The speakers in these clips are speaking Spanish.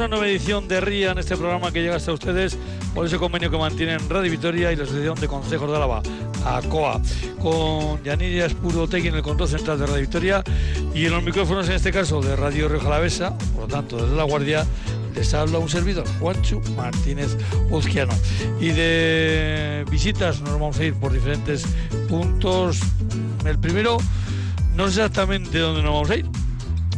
una nueva edición de RIA en este programa que llega hasta ustedes por ese convenio que mantienen Radio Vitoria y la Asociación de Consejos de Álava, ACOA, con Yanira Espurotegui en el control central de Radio Victoria y en los micrófonos, en este caso, de Radio Río Jalavesa, por lo tanto, desde La Guardia, les habla un servidor, Juancho Martínez Uzquiano. Y de visitas nos vamos a ir por diferentes puntos. El primero, no sé exactamente dónde nos vamos a ir,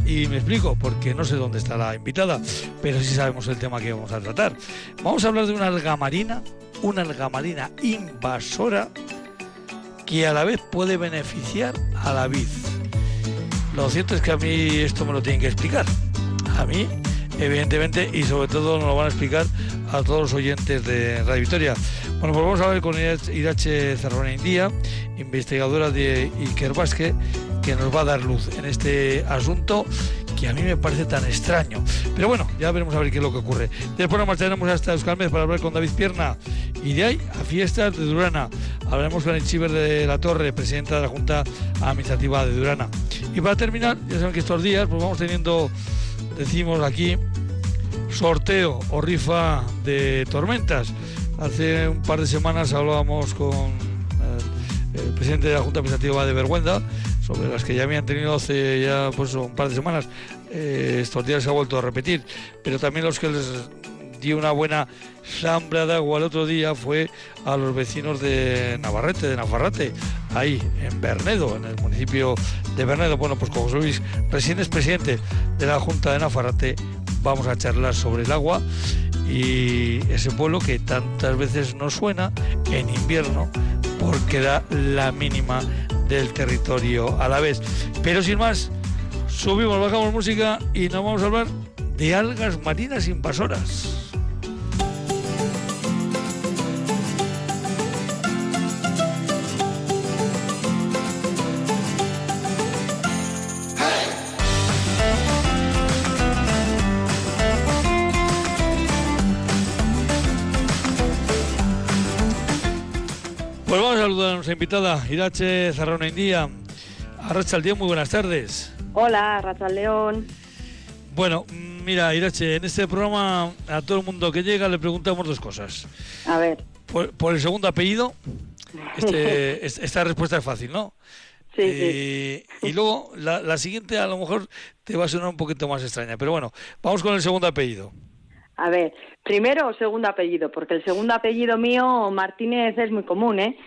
y me explico, porque no sé dónde está la invitada, pero sí sabemos el tema que vamos a tratar. Vamos a hablar de una alga marina, una alga marina invasora que a la vez puede beneficiar a la vid. Lo cierto es que a mí esto me lo tienen que explicar. A mí, evidentemente, y sobre todo nos lo van a explicar a todos los oyentes de Radio Victoria. Bueno, pues vamos a ver con Irache Zarrona India, investigadora de Iker que nos va a dar luz en este asunto que a mí me parece tan extraño. Pero bueno, ya veremos a ver qué es lo que ocurre. Después nos marcharemos hasta Euskalmez para hablar con David Pierna y de ahí a fiestas de Durana. Hablaremos con el Chiver de la Torre, presidenta de la Junta Administrativa de Durana. Y para terminar, ya saben que estos días pues vamos teniendo, decimos aquí, sorteo o rifa de tormentas. Hace un par de semanas hablábamos con el, el presidente de la Junta Administrativa de Vergüenza sobre las que ya habían tenido hace ya pues un par de semanas. Eh, estos días se ha vuelto a repetir, pero también los que les dio una buena sambra de agua el otro día fue a los vecinos de Navarrete, de Navarrate, ahí en Bernedo, en el municipio de Bernedo. Bueno, pues como Luis recién es presidente de la Junta de Navarrate, vamos a charlar sobre el agua y ese pueblo que tantas veces nos suena en invierno porque da la mínima del territorio a la vez. Pero sin más, subimos, bajamos música y nos vamos a hablar de algas marinas invasoras. Nuestra invitada, Irache Zarrona India. Arracha el día, muy buenas tardes. Hola, Racha León. Bueno, mira, Irache, en este programa a todo el mundo que llega le preguntamos dos cosas. A ver. Por, por el segundo apellido, este, esta respuesta es fácil, ¿no? Sí, Eh, Y luego, la, la siguiente a lo mejor te va a sonar un poquito más extraña, pero bueno, vamos con el segundo apellido. A ver, primero o segundo apellido, porque el segundo apellido mío, Martínez, es muy común, ¿eh?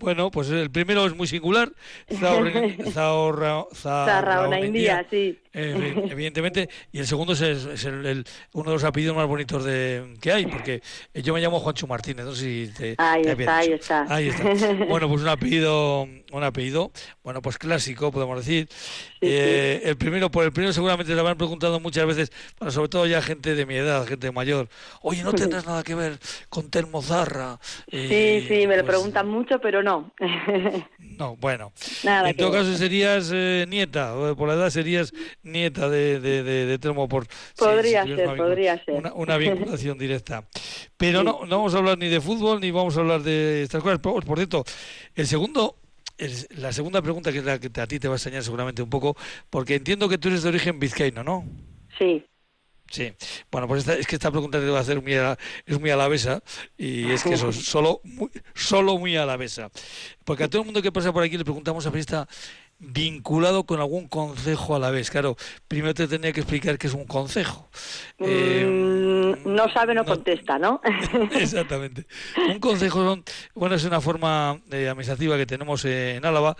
Bueno, pues el primero es muy singular, Zahorra- Zahorra- India, sí. eh, evidentemente, y el segundo es, es el- el- uno de los apellidos más bonitos de, que hay, porque yo me llamo Juancho Martínez, no sé si te, Ahí te está, ahí está. Ahí está. Bueno, pues un apellido, un apellido, bueno, pues clásico, podemos decir. Eh, el primero, por el primero seguramente le habrán preguntado muchas veces, bueno, sobre todo ya gente de mi edad, gente mayor, oye, no tendrás nada que ver con Telmo Zarra. Sí, sí, me lo pues, preguntan mucho, pero no. No, bueno. Nada en todo ver. caso serías eh, nieta, o por la edad serías nieta de, de, de, de Telmo por... Podría si ser, una podría ser. Una, una vinculación directa. Pero no, no vamos a hablar ni de fútbol ni vamos a hablar de estas cosas. Por, por cierto, el segundo... la segunda pregunta que es la que a ti te va a extrañar seguramente un poco, porque entiendo que tú eres de origen vizcaíno, ¿no? Sí. Sí, bueno, pues esta, es que esta pregunta te voy a hacer muy a- es muy alavesa y es que eso, es solo muy, solo muy alavesa. Porque a todo el mundo que pasa por aquí le preguntamos a está vinculado con algún concejo a la vez. Claro, primero te tenía que explicar qué es un concejo. Eh, Mm, no sabe, no no- contesta, ¿no? Exactamente. Un consejo son, bueno, es una forma eh, administrativa que tenemos eh, en Álava,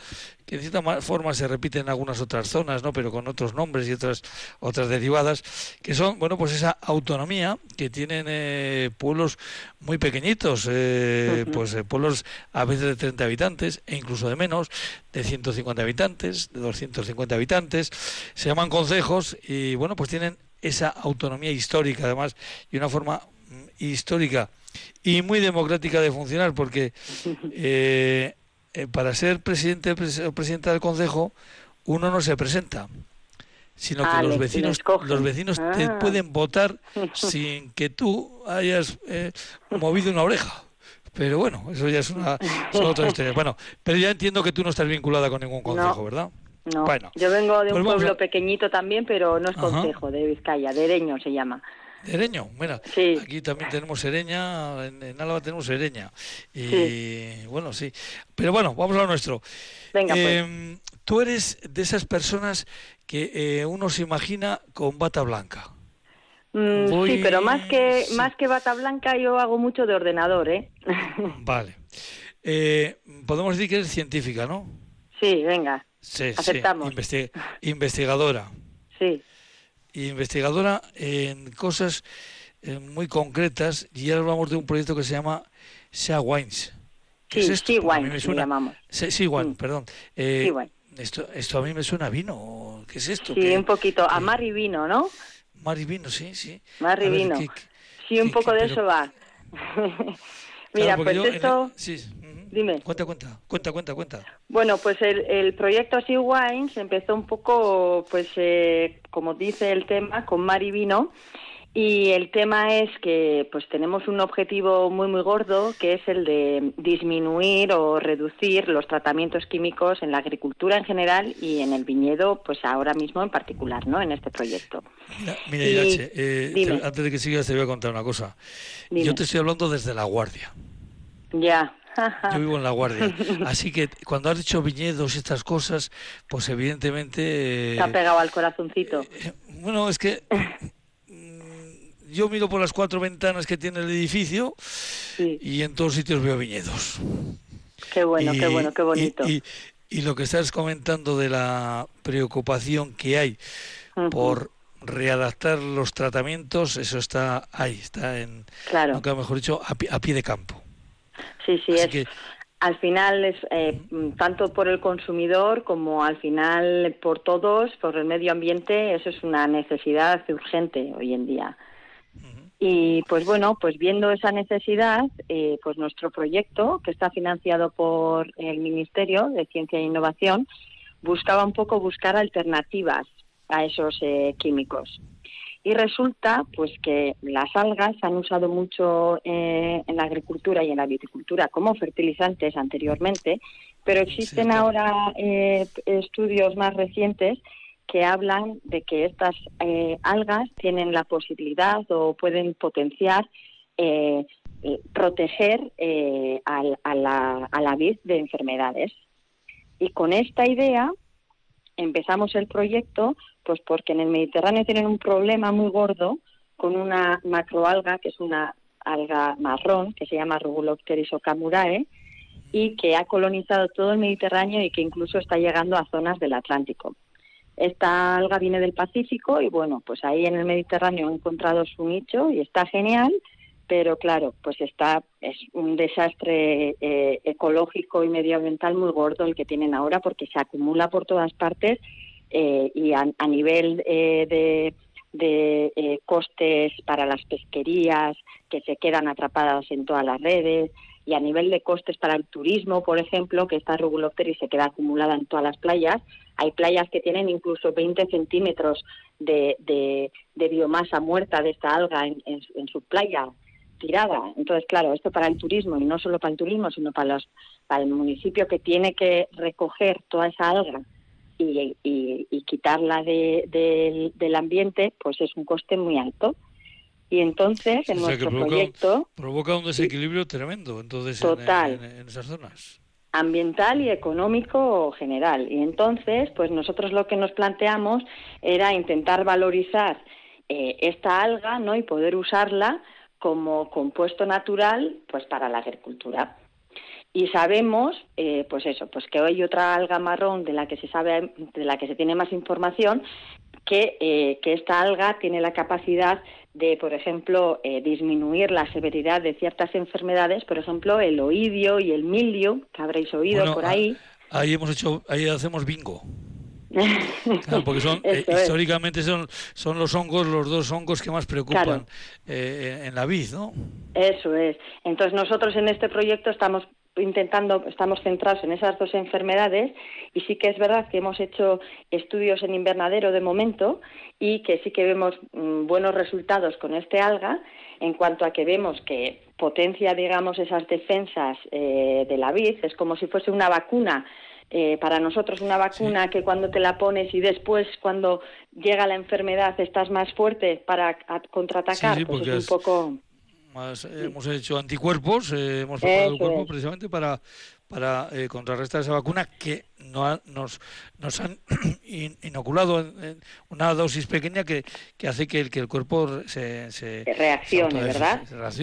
que de cierta ma- forma se repite en algunas otras zonas, ¿no? Pero con otros nombres y otras otras derivadas, que son, bueno, pues esa autonomía que tienen eh, pueblos muy pequeñitos, eh, pues eh, pueblos a veces de 30 habitantes e incluso de menos, de 150 habitantes, de 250 habitantes, se llaman consejos y bueno, pues tienen esa autonomía histórica además y una forma mm, histórica y muy democrática de funcionar porque eh, eh, para ser presidente pres- o presidenta del consejo uno no se presenta sino que Ah, los vecinos los vecinos te Ah. pueden votar sin que tú hayas eh, movido una oreja pero bueno eso ya es una son otras historias bueno pero ya entiendo que tú no estás vinculada con ningún consejo No. verdad No. Yo vengo de un pues pueblo pequeñito también, pero no es concejo, de Vizcaya, de Ereño se llama. ¿De Ereño? Bueno, aquí también tenemos Ereña, en, Álava tenemos Ereña. Y bueno, sí. Pero bueno, vamos a lo nuestro. Venga, pues. Em, tú eres de esas personas que eh, uno se imagina con bata blanca. Mm, sí, pero más que, más que bata blanca yo hago mucho de ordenador, ¿eh? vale. Eh, podemos decir que eres científica, ¿no? Sí, venga. Sí, Aceptamos. Sí. investigadora. Sí. Investigadora en cosas eh, muy concretas y ahora hablamos de un proyecto que se llama Sea Wines. sí, Sea Wines, llamamos. Sea Wine, perdón. Eh, esto, esto a mí me suena a vino. ¿Qué es esto? Sí, un poquito. A mar y vino, ¿no? Mar y vino, sí, sí. Mar y vino. sí, un poco de eso va. Mira, pues esto... sí, Dime. Cuenta, cuenta, cuenta, cuenta, cuenta. Bueno, pues el, el proyecto Sea Wines empezó un poco, pues, eh, como dice el tema, con mar y vino. Y el tema es que pues tenemos un objetivo muy muy gordo que es el de disminuir o reducir los tratamientos químicos en la agricultura en general y en el viñedo pues ahora mismo en particular, ¿no? En este proyecto. Mira, Irache, eh, antes de que sigas te voy a contar una cosa. Yo te estoy hablando desde La Guardia. Ya. Yo vivo en La Guardia. Así que cuando has dicho viñedos y estas cosas, pues evidentemente... Te ha pegado al corazoncito. Eh, bueno, es que mm, yo miro por las cuatro ventanas que tiene el edificio y en todos sitios veo viñedos. Qué bueno, qué bueno, qué bonito. Y, lo que estás comentando de la preocupación que hay por readaptar los tratamientos, eso está ahí, está en, claro. nunca mejor dicho, a pie de campo. Sí, sí, es, al final es eh, tanto por el consumidor como al final por todos, por el medio ambiente, eso es una necesidad urgente hoy en día. Y pues bueno, pues viendo esa necesidad, eh, pues nuestro proyecto, que está financiado por el Ministerio de Ciencia e Innovación, buscaba un poco buscar alternativas a esos eh, químicos. Y resulta pues que las algas se han usado mucho eh, en la agricultura y en la viticultura como fertilizantes anteriormente, pero existen ahora eh, estudios más recientes que hablan de que estas eh, algas tienen la posibilidad o pueden potenciar proteger a, la, a la vid de enfermedades. Y con esta idea empezamos el proyecto pues porque en el Mediterráneo tienen un problema muy gordo con una macroalga, que es una alga marrón, que se llama Rubulopteris ocamurae, y que ha colonizado todo el Mediterráneo y que incluso está llegando a zonas del Atlántico. Esta alga viene del Pacífico y bueno, pues ahí en el Mediterráneo ha encontrado su nicho y está genial, pero claro, pues está es un desastre eh, ecológico y medioambiental muy gordo el que tienen ahora porque se acumula por todas partes eh, y a, nivel eh, de, eh, costes para las pesquerías que se quedan atrapadas en todas las redes y a nivel de costes para el turismo, por ejemplo, que esta Rubulopteris se queda acumulada en todas las playas. Hay playas que tienen incluso 20 centímetros de, biomasa muerta de esta alga en, en, su playa tirada. Entonces, claro, esto para el turismo, y no solo para el turismo, sino para, los, para el municipio que tiene que recoger toda esa alga y, quitarla del ambiente, pues es un coste muy alto. Y entonces, en nuestro proyecto... provoca un desequilibrio tremendo, entonces, total, en, esas zonas ambiental y económico general. Y entonces, pues nosotros lo que nos planteamos era intentar valorizar eh, esta alga, ¿no? Y poder usarla como compuesto natural, pues para la agricultura. Y sabemos, eh, pues eso, pues que hay otra alga marrón de la que se sabe, de la que se tiene más información, que, eh, que esta alga tiene la capacidad de, por ejemplo, eh, disminuir la severidad de ciertas enfermedades, por ejemplo, el oidio y el mildio, que habréis oído por ahí. Ahí hemos hecho, ahí hacemos bingo. Porque son históricamente son son los hongos los dos hongos que más preocupan en la vid, ¿no? Eso es. Entonces nosotros en este proyecto estamos intentando, estamos centrados en esas dos enfermedades y sí que es verdad que hemos hecho estudios en invernadero de momento y que sí que vemos mm, buenos resultados con este alga en cuanto a que vemos que potencia, digamos, esas defensas eh, de la vid, es como si fuese una vacuna eh, para nosotros una vacuna que cuando te la pones y después cuando llega la enfermedad estás más fuerte para contraatacar, pues es un poco... hemos hecho anticuerpos, eh, hemos preparado el cuerpo precisamente para, para eh, contrarrestar esa vacuna que no nos, nos han inoculado en, una dosis pequeña que, que hace que el, que el cuerpo se, se reaccione, ¿verdad?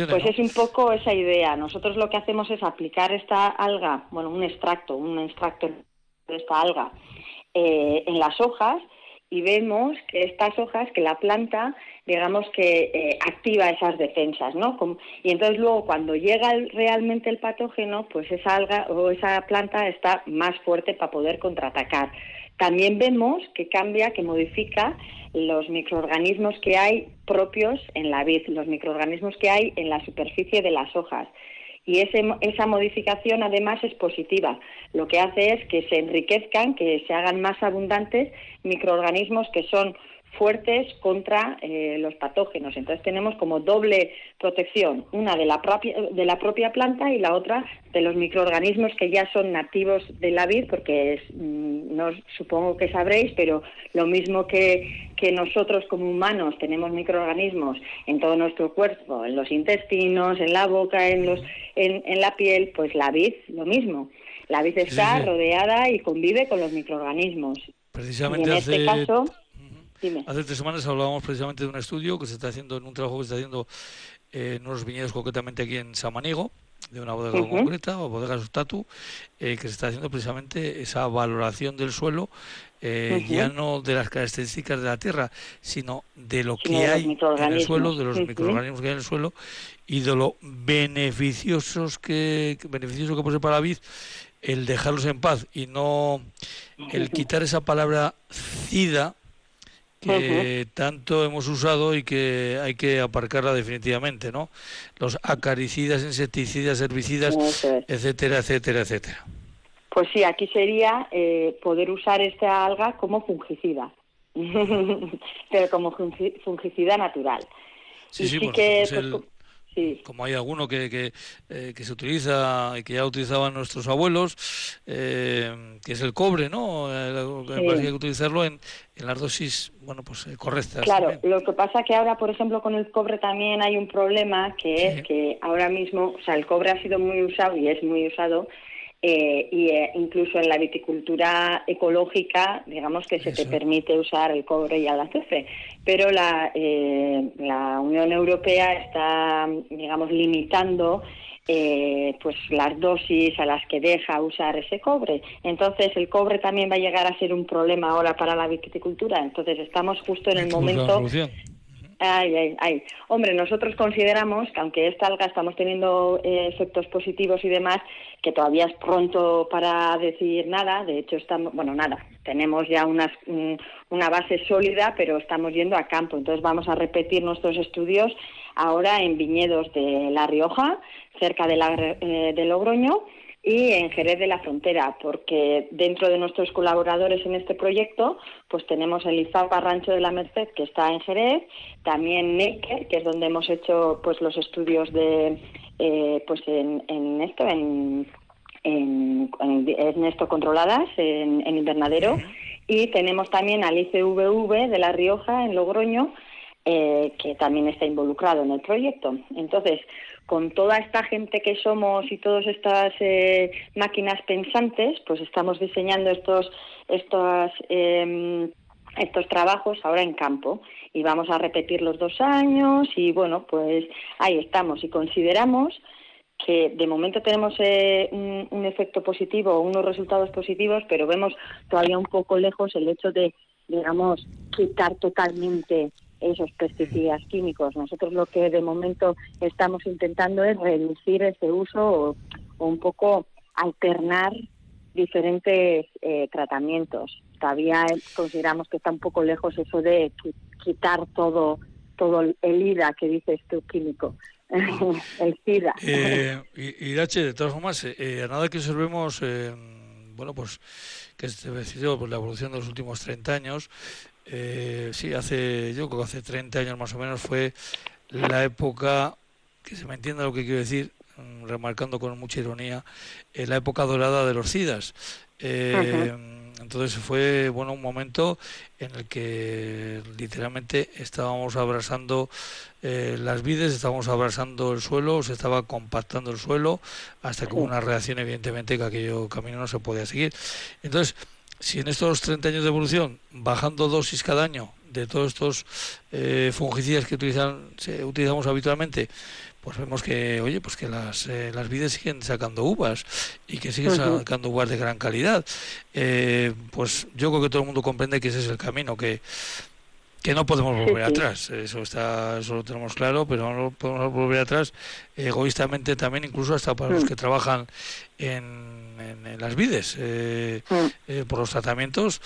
pues es un poco esa idea. Nosotros lo que hacemos es aplicar esta alga, bueno, un extracto, un extracto de esta alga eh, en las hojas y vemos que estas hojas, que la planta, digamos que eh, activa esas defensas, ¿no? y entonces luego cuando llega realmente el patógeno, pues esa alga o esa planta está más fuerte para poder contraatacar. También vemos que cambia, que modifica los microorganismos que hay propios en la vid, los microorganismos que hay en la superficie de las hojas y esa modificación además es positiva. Lo que hace es que se enriquezcan, que se hagan más abundantes microorganismos que son fuertes contra eh, los patógenos. Entonces tenemos como doble protección, una de la, propia, de la propia planta y la otra de los microorganismos que ya son nativos de la vid, porque es, mm, no supongo que sabréis, pero lo mismo que, que nosotros como humanos tenemos microorganismos en todo nuestro cuerpo, en los intestinos, en la boca, en, los, en, en la piel, pues la vid lo mismo. La vid está rodeada y convive con los microorganismos. Precisamente en este caso Hace tres semanas hablábamos precisamente de un estudio que se está haciendo, en un trabajo que se está haciendo en unos viñedos concretamente aquí en Samaniego, de una bodega concreta, o bodega Sustatu, eh, que se está haciendo precisamente esa valoración del suelo, eh, ya no de las características de la tierra, sino de lo que hay en el suelo, de los microorganismos que hay en el suelo y de lo beneficiosos que, beneficioso que puede para la vid el dejarlos en paz y no el quitar esa palabra cida que tanto hemos usado y que hay que aparcarla definitivamente, ¿no? Los acaricidas, insecticidas, herbicidas, etcétera, etcétera, etcétera. Pues sí, aquí sería eh, poder usar esta alga como fungicida, pero como fungicida natural. Sí, sí, que, pues, como hay alguno que, que, eh, que, se utiliza y que ya utilizaban nuestros abuelos, eh, que es el cobre, ¿no? Eh, hay que utilizarlo en, en las dosis, bueno, pues correctas. Claro, lo que pasa que ahora, por ejemplo, con el cobre también hay un problema que es que ahora mismo, o sea, el cobre ha sido muy usado y es muy usado eh, y eh, incluso en la viticultura ecológica, digamos que se te permite usar el cobre y el azufre, pero la, eh, la Unión Europea está, digamos, limitando pues las dosis a las que deja usar ese cobre. Entonces el cobre también va a llegar a ser un problema ahora para la viticultura. Entonces estamos justo en el momento Ay, ay, ay. Hombre, nosotros consideramos que aunque esta alga estamos teniendo eh, efectos positivos y demás, que todavía es pronto para decir nada. De hecho, estamos, bueno, nada. Tenemos ya unas, una base sólida, pero estamos yendo a campo. Entonces vamos a repetir nuestros estudios ahora en viñedos de La Rioja, cerca de, la, eh, de Logroño y en Jerez de la Frontera, porque dentro de nuestros colaboradores en este proyecto, pues tenemos el IFAPA Rancho de la Merced, que está en Jerez, también Necker, que es donde hemos hecho pues los estudios de, eh, pues en, esto, en, en, esto controladas, en, invernadero, y tenemos también al ICVV de La Rioja, en Logroño, eh, que también está involucrado en el proyecto. Entonces, con toda esta gente que somos y todas estas eh, máquinas pensantes, pues estamos diseñando estos, estos, em, estos trabajos ahora en campo. Y vamos a repetir los dos años y bueno, pues ahí estamos. Y consideramos que de momento tenemos eh, un, un, efecto positivo, unos resultados positivos, pero vemos todavía un poco lejos el hecho de, digamos, quitar totalmente esos pesticidas químicos. Nosotros lo que de momento estamos intentando es reducir ese uso o, un poco alternar diferentes eh, tratamientos. Todavía consideramos que está un poco lejos eso de quitar todo todo el IDA que dices tú químico. el SIDA. Eh, y, de todas formas, eh, a nada que observemos, eh, bueno, pues que se decidió pues, la evolución de los últimos 30 años, eh, sí, hace, yo creo que hace 30 años más o menos fue la época, que se me entienda lo que quiero decir, mm, remarcando con mucha ironía, eh, la época dorada de los SIDAS. entonces fue bueno un momento en el que literalmente estábamos abrazando eh, las vides, estábamos abrazando el suelo, se estaba compactando el suelo, hasta que hubo una reacción evidentemente que aquello camino no se podía seguir. Entonces, si en estos 30 años de evolución, bajando dosis cada año de todos estos eh, fungicidas que utilizan, utilizamos habitualmente, pues vemos que, oye, pues que las, eh, las vides siguen sacando uvas y que siguen sacando uvas de gran calidad. Eh, pues yo creo que todo el mundo comprende que ese es el camino, que, que no podemos volver atrás. Eso está, eso lo tenemos claro, pero no podemos volver atrás egoístamente también, incluso hasta para los que trabajan en en, las vides eh, eh, por los tratamientos.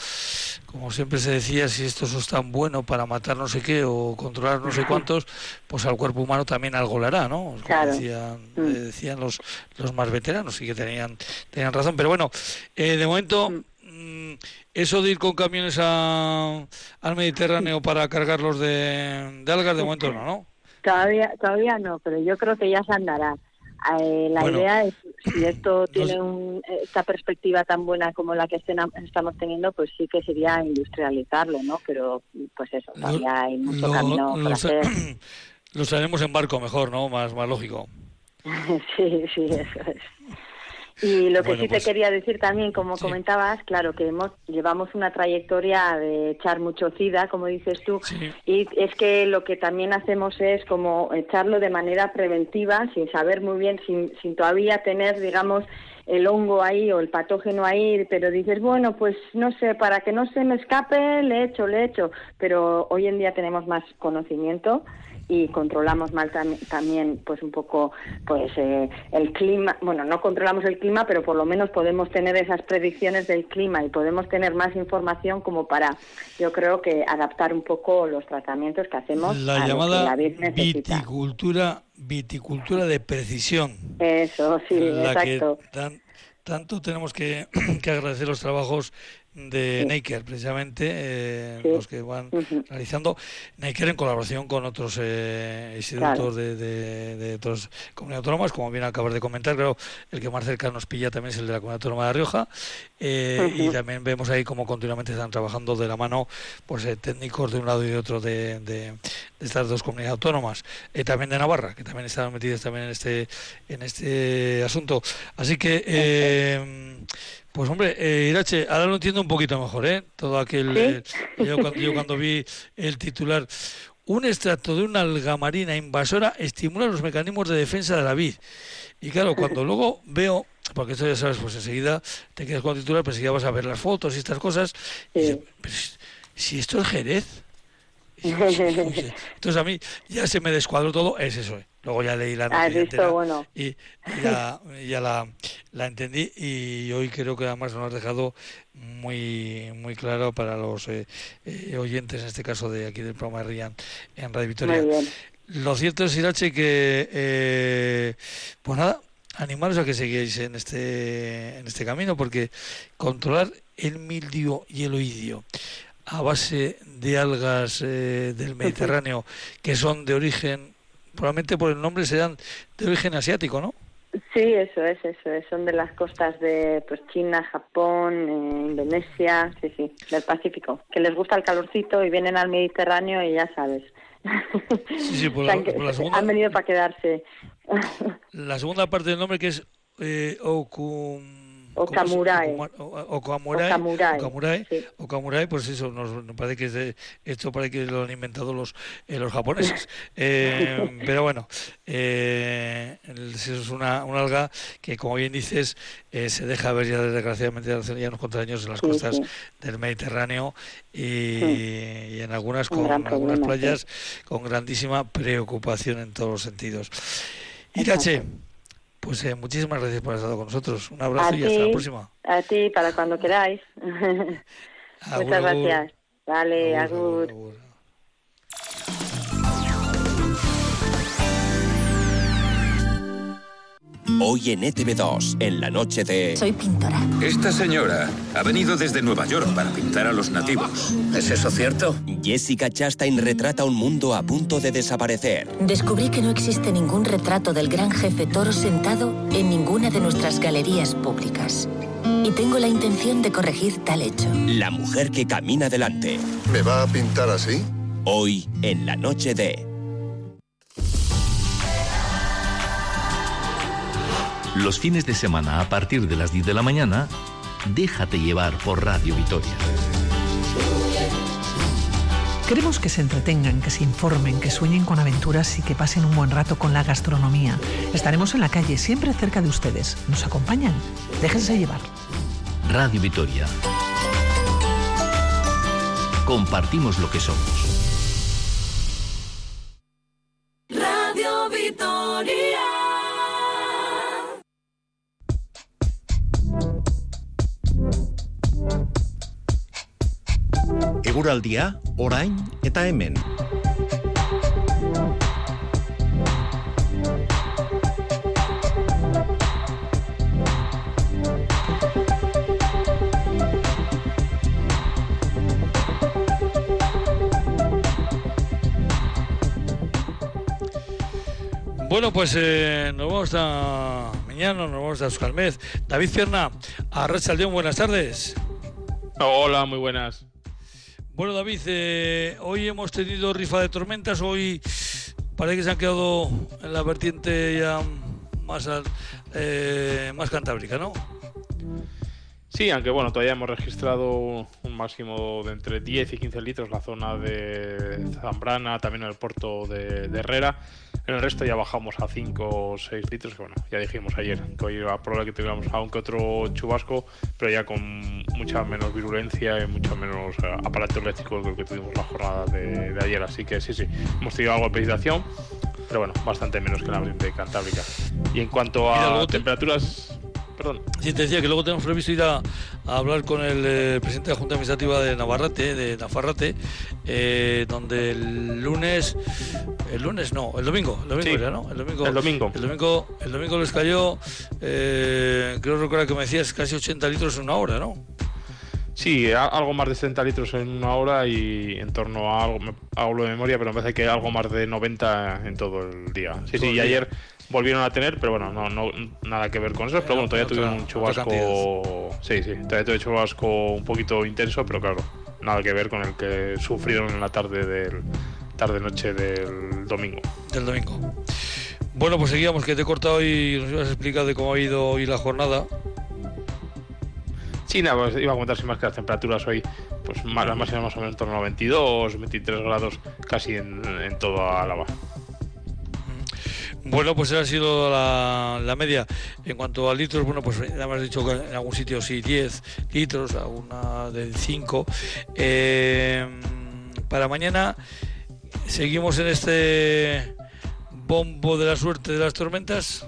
Como siempre se decía, si esto es tan bueno para matar no sé qué o controlar no sé cuántos, pues al cuerpo humano también algo le hará, ¿no? decían, mm. eh, decían los, los más veteranos y que tenían, tenían razón. Pero bueno, de momento mm. eso de ir con camiones a, al Mediterráneo para cargarlos de, de algas, de momento no, ¿no? Todavía, todavía no, pero yo creo que ya se andará. Eh, la idea es, si esto tiene esta perspectiva tan buena como la que estamos teniendo, pues sí que sería industrializarlo, ¿no? Pero, pues eso, todavía hay mucho camino para hacer. Lo haremos en barco mejor, ¿no? Más, más lógico. sí, sí, eso es. Y lo que sí te pues quería decir también, como comentabas, claro que hemos llevamos una trayectoria de echar mucho SIDA, como dices tú, y es que lo que también hacemos es como echarlo de manera preventiva, sin saber muy bien, sin, sin todavía tener, digamos, el hongo ahí o el patógeno ahí, pero dices, bueno, pues no sé, para que no se me escape, le echo, le echo, pero hoy en día tenemos más conocimiento y controlamos mal también pues un poco pues eh, el clima bueno no controlamos el clima pero por lo menos podemos tener esas predicciones del clima y podemos tener más información como para yo creo que adaptar un poco los tratamientos que hacemos la llamada viticultura viticultura de precisión. Eso sí exacto. tanto tenemos que, que agradecer los trabajos de Naker, precisamente, eh, los que van realizando. Naker en colaboración con otros eh, institutos de, de, otras comunidades autónomas, como bien acabas de comentar, creo el que más cerca nos pilla también es el de la Comunidad Autónoma de Rioja, eh, y también vemos ahí como continuamente están trabajando de la mano pues técnicos de un lado y de otro de, de estas dos comunidades autónomas, también de Navarra, que también están metidos también en este, en este asunto. Así que pues hombre, eh, Irache, ahora lo entiendo un poquito mejor, ¿eh? Todo aquel... Eh, yo, cuando, vi el titular, un extracto de una alga marina invasora estimula los mecanismos de defensa de la vid. Y claro, cuando luego veo, porque esto ya sabes, pues enseguida te quedas con el titular, pues ya vas a ver las fotos y estas cosas. Y si esto es Jerez, entonces a mí ya se me descuadró todo, es eso. Eh. Luego ya leí la noticia bueno. y, ya, la, la, entendí y hoy creo que además nos has dejado muy muy claro para los eh, eh, oyentes, en este caso de aquí del programa de Rian en Radio Victoria. Lo cierto es, Irache, que pues nada, animaros a que sigáis en este, en este camino porque controlar el mildio y el oidio a base de algas eh, del Mediterráneo que son de origen, probablemente por el nombre sean de origen asiático, ¿no? Sí, eso es, eso es. Son de las costas de pues China, Japón, eh, Indonesia, sí, sí, del Pacífico. Que les gusta el calorcito y vienen al Mediterráneo y ya sabes. Sí, sí, por la, segunda... Han venido para quedarse. La segunda parte del nombre que es eh, o Kamurai. O, Kamurai. O Kamurai, pues eso, nos, parece que es esto parece que lo han inventado los, eh, los japoneses. Eh, pero bueno, eh, es una, una, alga que, como bien dices, eh, se deja ver ya desgraciadamente hace ya unos cuantos años en las costas del Mediterráneo y, en algunas, con, algunas playas con grandísima preocupación en todos los sentidos. Irache. Pues eh, muchísimas gracias por estar con nosotros. Un abrazo y hasta la próxima. A ti, para cuando queráis. Muchas gracias. Vale, agur. Hoy en ETV2, en la noche de... Soy pintora. Esta señora ha venido desde Nueva York para pintar a los nativos. ¿Es eso cierto? Jessica Chastain retrata un mundo a punto de desaparecer. Descubrí que no existe ningún retrato del gran jefe toro sentado en ninguna de nuestras galerías públicas. y tengo la intención de corregir tal hecho. La mujer que camina delante. ¿Me va a pintar así? Hoy, en la noche de... Los fines de semana a partir de las 10 de la mañana, déjate llevar por Radio Vitoria. Queremos que se entretengan, que se informen, que sueñen con aventuras y que pasen un buen rato con la gastronomía. Estaremos en la calle, siempre cerca de ustedes. ¿Nos acompañan? Déjense llevar. Radio Vitoria. Compartimos lo que somos. Eguraldia, orain eta hemen. Bueno, pues eh, nos vamos a mañana, nos vamos a Euskalmez. David Fierna, a Red buenas tardes. Hola, muy buenas. Bueno, David, eh, hoy hemos tenido rifa de tormentas. Hoy parece que se han quedado en la vertiente ya más, eh, más cantábrica, ¿no? Sí, aunque bueno, todavía hemos registrado un máximo de entre 10 y 15 litros la zona de Zambrana, también en el puerto de, Herrera. En el resto ya bajamos a 5 o 6 litros, que bueno, ya dijimos ayer que hoy iba a probar que tuviéramos aún que otro chubasco, pero ya con mucha menos virulencia y mucho menos eh, aparato eléctrico que el que tuvimos la jornada de, ayer. Así que sí, sí, hemos tenido algo de precipitación, pero bueno, bastante menos que la de Cantábrica. Y en cuanto a temperaturas Perdón. Sí, te decía que luego tenemos previsto ir a, hablar con el eh, presidente de la Junta Administrativa de Navarrate, de Nafarrate, eh, donde el lunes, el lunes no, el domingo, el domingo era, ¿no? El domingo. El domingo. El domingo, el domingo les cayó, eh, creo recordar que me decías casi 80 litros en una hora, ¿no? Sí, algo más de 70 litros en una hora y en torno a algo, hablo de memoria, pero me parece que algo más de 90 en todo el día. Sí, sí, y ayer volvieron a tener, pero bueno, no, no nada que ver con eso. Pero bueno, todavía tuvieron un chubasco. Sí, sí, todavía tuve chubasco un poquito intenso, pero claro, nada que ver con el que sufrieron en la tarde del tarde-noche del domingo. Del domingo. Bueno, pues seguíamos, que te he cortado y nos ibas a explicar de cómo ha ido hoy la jornada. Sí, nada, pues iba a contar sin más que las temperaturas hoy, pues más, las máximas más o menos en torno a 22, 23 grados casi en, en todo Álava. Bueno, pues esa ha sido la, media. En cuanto a litros, bueno, pues ya me has dicho que en algún sitio sí 10 litros, alguna de 5. Eh, para mañana seguimos en este bombo de la suerte de las tormentas.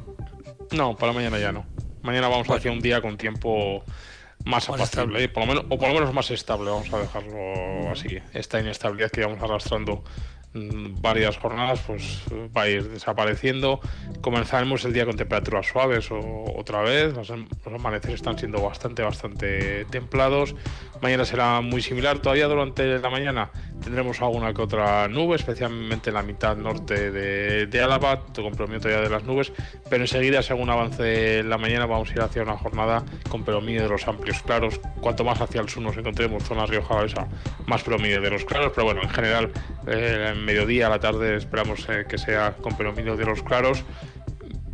No, para mañana ya no. Mañana vamos hacia un día con tiempo más, apacible, ¿eh? por lo menos, o por lo menos más estable, vamos a dejarlo así. Esta inestabilidad que vamos arrastrando varias jornadas pues va a ir desapareciendo. Comenzaremos el día con temperaturas suaves o, otra vez. Los, amaneceres están siendo bastante, bastante templados. Mañana será muy similar. Todavía durante la mañana tendremos alguna que otra nube, especialmente en la mitad norte de, de Álava, con predominio todavía de las nubes. Pero enseguida, según avance la mañana, vamos a ir hacia una jornada con predominio de los amplios claros. Cuanto más hacia el sur nos encontremos, zona Rioja esa más predominio de los claros. Pero bueno, en general, eh, mediodía, a la tarde esperamos eh, que sea con predominio de los claros.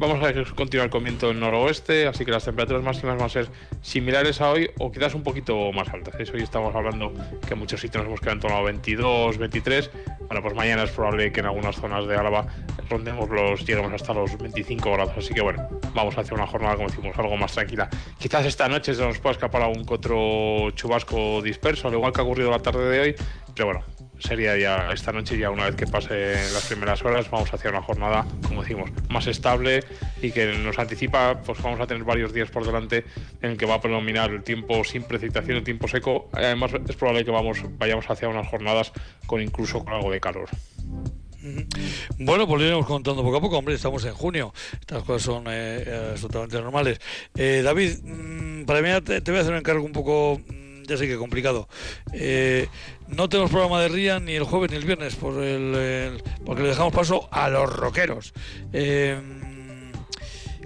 Vamos a continuar con viento en noroeste, así que las temperaturas máximas van a ser similares a hoy o quizás un poquito más altas. Eso hoy estamos hablando que en muchos sitios nos hemos quedado en torno a 22, 23. Bueno, pues mañana es probable que en algunas zonas de Álava rondemos los, lleguemos hasta los 25 grados. Así que bueno, vamos a hacer una jornada, como decimos, algo más tranquila. Quizás esta noche se nos pueda escapar algún otro chubasco disperso, al igual que ha ocurrido la tarde de hoy. Pero bueno, sería ya esta noche, ya una vez que pase las primeras horas, vamos hacia una jornada, como decimos, más estable y que nos anticipa, pues vamos a tener varios días por delante en el que va a predominar el tiempo sin precipitación, el tiempo seco. Además, es probable que vamos, vayamos hacia unas jornadas con incluso con algo de calor. Bueno, pues lo iremos contando poco a poco. Hombre, estamos en junio. Estas cosas son eh, eh, absolutamente normales. Eh, David, mm, para mí te, te, voy a hacer un encargo un poco ya sé que complicado. Eh, no tenemos programa de RIA ni el jueves ni el viernes por el, porque le dejamos paso a los rockeros. Eh,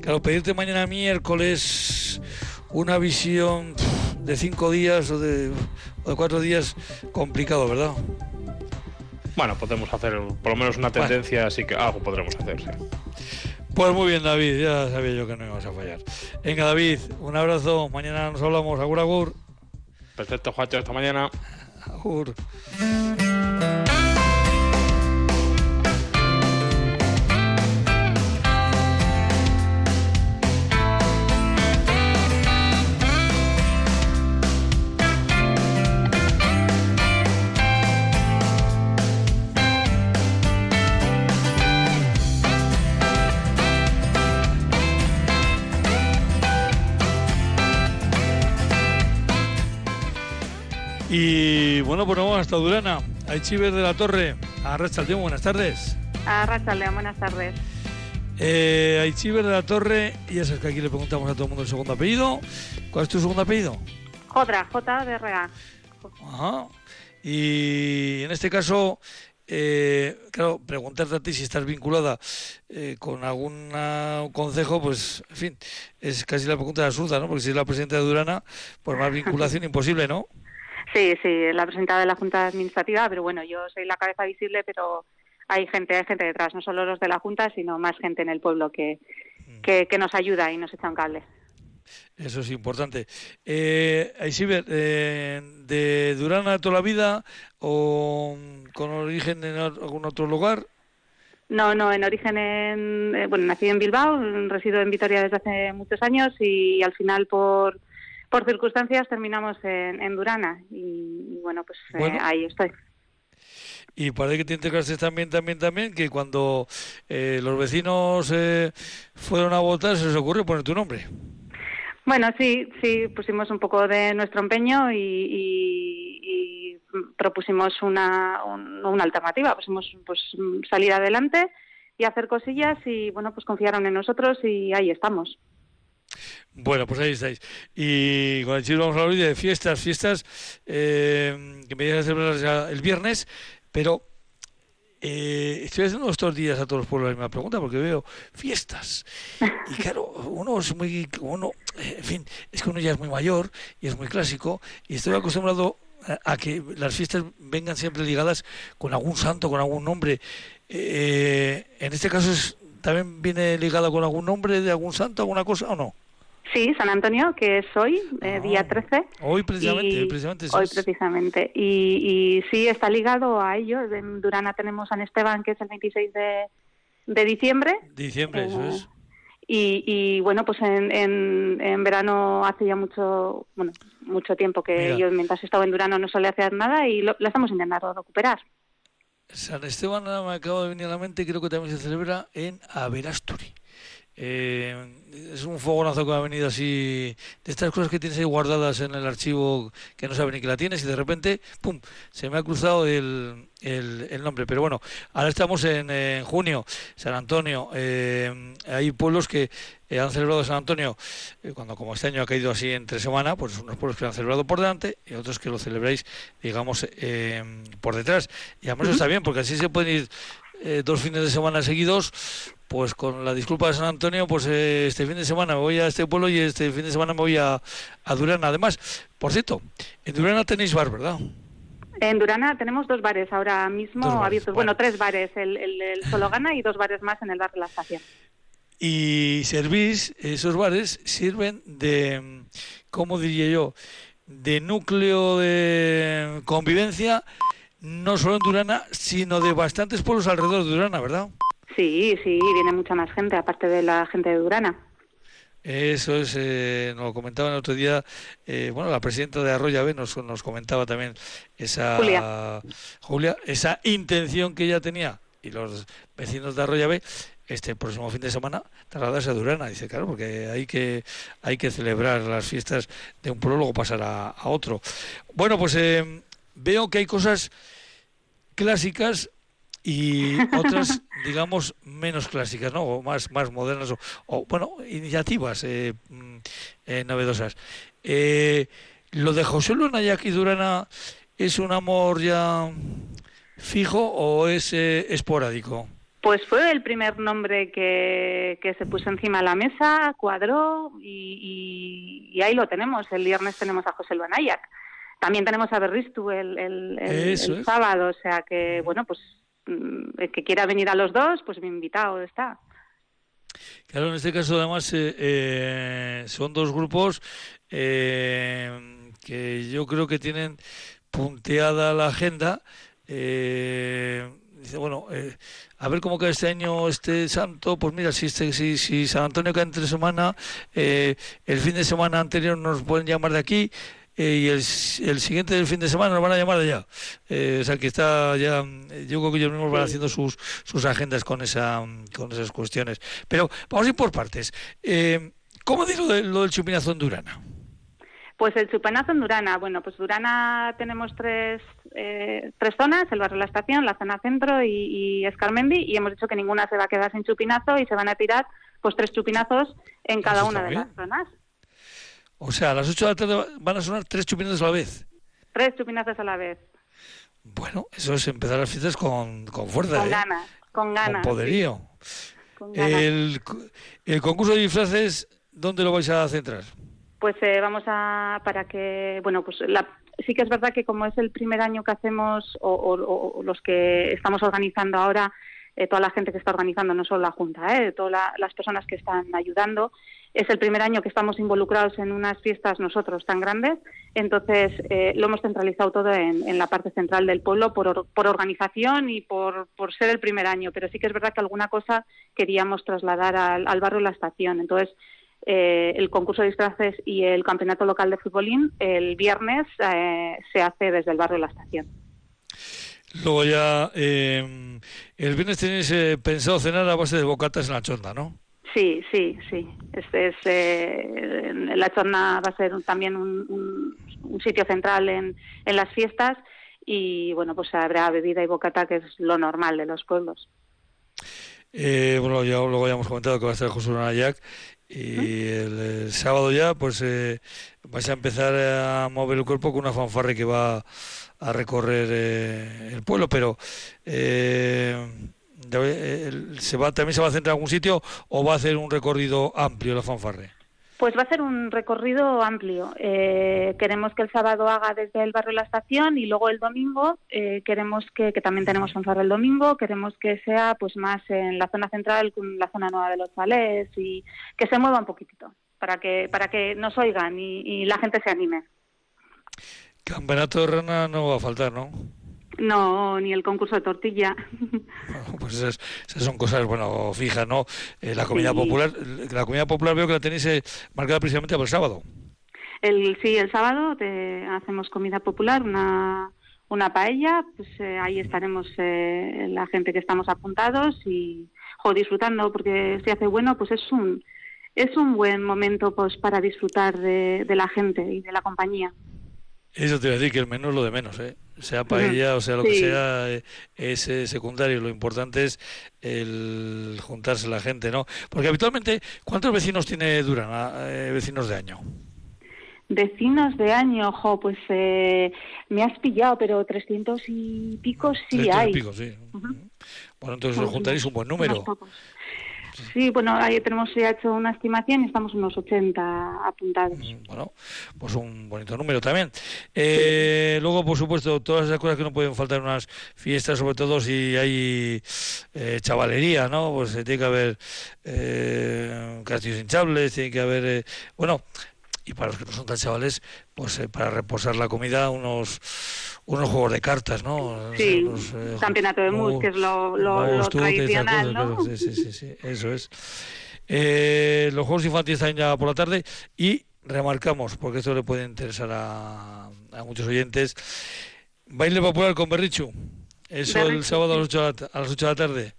claro, pedirte mañana miércoles una visión de cinco días o de, o de cuatro días complicado, ¿verdad? Bueno, podemos hacer por lo menos una tendencia, así que algo podremos hacer, sí. Pues muy bien, David, ya sabía yo que no íbamos a fallar. Venga, David, un abrazo. Mañana nos hablamos. Agur, agur. Perfecto, Juancho, hasta mañana. Y bueno, pues vamos hasta Durana. Aichiver de la Torre. A Rachaldeón, buenas tardes. A Rachaldeón, buenas tardes. Eh, Aichiver de la Torre, y eso es que aquí le preguntamos a todo el mundo el segundo apellido. ¿Cuál es tu segundo apellido? Jodra, J de Rega. Ajá. Y en este caso, eh, claro, preguntarte a ti si estás vinculada eh, con algún consejo, pues, en fin, es casi la pregunta de absurda, ¿no? Porque si es la presidenta de Durana, pues más vinculación imposible, ¿no? Sí, sí, la presidenta de la Junta Administrativa, pero bueno, yo soy la cabeza visible, pero hay gente, hay gente detrás, no solo los de la Junta, sino más gente en el pueblo que, que, nos ayuda y nos echa un cable. Eso es importante. Eh, Aisiber, eh, ¿de Durana toda la vida o con origen en algún otro lugar? No, no, en origen, en, eh, bueno, nací en Bilbao, resido en Vitoria desde hace muchos años y al final por por circunstancias terminamos en, Durana y, bueno, pues eh, ahí estoy. Y parece que te integraste también, también, también, que cuando eh, los vecinos eh, fueron a votar se les ocurrió poner tu nombre. Bueno, sí, sí, pusimos un poco de nuestro empeño y, propusimos una, una alternativa, pusimos pues, salir adelante y hacer cosillas y bueno, pues confiaron en nosotros y ahí estamos. Bueno, pues ahí estáis. Y con el chico vamos a hablar de fiestas, fiestas eh, que me a celebrar el viernes, pero eh, estoy haciendo estos días a todos los pueblos la misma pregunta porque veo fiestas. Y claro, uno es muy, uno, en fin, es que uno ya es muy mayor y es muy clásico y estoy acostumbrado a, que las fiestas vengan siempre ligadas con algún santo, con algún nombre. Eh, en este caso también viene ligado con algún nombre de algún santo, alguna cosa o no? Sí, San Antonio, que es hoy, eh, día 13. Hoy precisamente, precisamente. Hoy precisamente. Y, sí, está ligado a ello. En Durana tenemos San Esteban, que es el 26 de, de diciembre. Diciembre, eso es. Y, y, bueno, pues en, en, verano hace ya mucho bueno mucho tiempo que yo mientras estaba en Durano no solía hacer nada y lo, la estamos intentando recuperar. San Esteban me acaba de venir a la mente, creo que también se celebra en Averasturi. Eh, es un fogonazo que ha venido así, de estas cosas que tienes ahí guardadas en el archivo que no sabe ni que la tienes y de repente, ¡pum!, se me ha cruzado el, el, nombre. Pero bueno, ahora estamos en, junio, San Antonio, eh, hay pueblos que eh, han celebrado San Antonio, eh, cuando como este año ha caído así entre semana, pues unos pueblos que lo han celebrado por delante y otros que lo celebráis, digamos, por detrás. Y además está bien, porque así se pueden ir dos fines de semana seguidos pues con la disculpa de San Antonio, pues eh, este fin de semana me voy a este pueblo y este fin de semana me voy a, a Durana. Además, por cierto, en Durana tenéis bar, ¿verdad? En Durana tenemos dos bares ahora mismo abiertos. Bueno, tres bares, el, el, el Sologana y dos bares más en el bar de la estación. Y servís, esos bares sirven de, ¿cómo diría yo? De núcleo de convivencia, no solo en Durana, sino de bastantes pueblos alrededor de Durana, ¿verdad? Sí, sí, viene mucha más gente, aparte de la gente de Durana. Eso es, eh, nos lo comentaba el otro día, eh, bueno, la presidenta de Arroyave nos, nos comentaba también esa, Julia. esa intención que ella tenía y los vecinos de Arroyave este próximo fin de semana trasladarse a Durana. Dice, claro, porque hay que, hay que celebrar las fiestas de un luego pasar a, otro. Bueno, pues eh, veo que hay cosas clásicas y otras, digamos, menos clásicas, ¿no? O más, más modernas, o, bueno, iniciativas eh, mm, eh, novedosas. Eh, ¿Lo de José Nayak y Durana es un amor ya fijo o es esporádico? Pues fue el primer nombre que, que se puso encima de la mesa, cuadró y, y, ahí lo tenemos. El viernes tenemos a José Luan Ayac. También tenemos a Berristu el, el, el, sábado, o sea que, bueno, pues el que quiera venir a los dos, pues mi invitado está. Claro, en este caso además eh, eh, son dos grupos eh, que yo creo que tienen punteada la agenda. dice, bueno, a ver cómo cae este año este santo, pues mira, si, este, si, si San Antonio cae entre semana, el fin de semana anterior nos pueden llamar de aquí, eh, y el, el, siguiente del fin de semana nos van a llamar allá. Eh, o sea que está ya, yo creo que ellos mismos van haciendo sus, sus agendas con, esa, con esas cuestiones. Pero vamos a ir por partes. Eh, ¿Cómo digo lo, lo del chupinazo en Durana? Pues el chupinazo en Durana, bueno, pues Durana tenemos tres, eh, tres zonas, el barrio La Estación, la zona centro y, y, Escarmendi, y hemos dicho que ninguna se va a quedar sin chupinazo y se van a tirar pues tres chupinazos en cada una de las zonas. O sea, a las 8 de la tarde van a sonar tres chupinazos a la vez. Tres chupinazos a la vez. Bueno, eso es empezar las fiestas con, con fuerza. Con ¿eh? ganas, con ganas. Con poderío. Con ganas. El, el, concurso de disfraces, ¿dónde lo vais a centrar? Pues eh, vamos a, para que, bueno, pues la, sí que es verdad que como es el primer año que hacemos, o, o, o los que estamos organizando ahora, eh, toda la gente que está organizando, no solo la Junta, eh, todas la, las personas que están ayudando, es el primer año que estamos involucrados en unas fiestas nosotros tan grandes, entonces eh, lo hemos centralizado todo en, en, la parte central del pueblo por, organización y por, ser el primer año, pero sí que es verdad que alguna cosa queríamos trasladar al, al barrio La Estación. Entonces, eh, el concurso de disfraces y el campeonato local de futbolín el viernes eh, se hace desde el barrio La Estación. Luego ya, eh, el viernes tenéis pensado cenar a base de bocatas en la chonda, ¿no? Sí, sí, sí. Este es, eh, la Chorna va a ser un, también un, un, un, sitio central en, en las fiestas y bueno, pues habrá bebida y bocata, que es lo normal de los pueblos. Eh, bueno, ya luego ya hemos comentado que va a estar José Lunayac y el, el, sábado ya pues eh, vais a empezar a mover el cuerpo con una fanfarre que va a recorrer eh, el pueblo, pero eh, se va, también se va a centrar en algún sitio o va a hacer un recorrido amplio la fanfarre? Pues va a ser un recorrido amplio. Eh, queremos que el sábado haga desde el barrio La Estación y luego el domingo eh, queremos que, que, también tenemos fanfarre el domingo, queremos que sea pues más en la zona central, con la zona nueva de los chalés y que se mueva un poquitito para que para que nos oigan y, y la gente se anime. Campeonato de rana no va a faltar, ¿no? No, ni el concurso de tortilla. Bueno, pues esas, esas, son cosas, bueno, fijas, ¿no? Eh, la comida sí. popular, la comida popular veo que la tenéis eh, marcada precisamente para el sábado. El, sí, el sábado te, hacemos comida popular, una, una paella, pues eh, ahí estaremos eh, la gente que estamos apuntados y jo, disfrutando, porque si hace bueno, pues es un, es un buen momento pues para disfrutar de, de la gente y de la compañía. Eso te iba a decir que el menú es lo de menos, ¿eh? sea paella o sea lo sí. que sea, eh, es secundario. Lo importante es el juntarse la gente, ¿no? Porque habitualmente, ¿cuántos vecinos tiene Durán, eh, vecinos de año? Vecinos de año, jo, pues eh, me has pillado, pero 300 y pico sí 300 hay. Y pico, sí. Uh -huh. Bueno, entonces lo juntaréis un buen número. Sí, bueno, ahí tenemos ya hecho una estimación y estamos unos 80 apuntados. Bueno, pues un bonito número también. Eh, luego, por supuesto, todas esas cosas que no pueden faltar en unas fiestas, sobre todo si hay eh, chavalería, ¿no? Pues eh, tiene que haber eh, castillos hinchables, tiene que haber, eh, bueno, y para los que no son tan chavales, pues eh, para reposar la comida, unos unos juegos de cartas, ¿no? Sí, los, eh, campeonato de mus, que es lo, lo, lo tradicional, ¿no? Sí, sí, sí, sí, eso es. Eh, los juegos infantiles están ya por la tarde y remarcamos, porque esto le puede interesar a, a muchos oyentes, baile popular con Berrichu. Eso Berrichu, el sábado a las, 8 a las 8 de la tarde.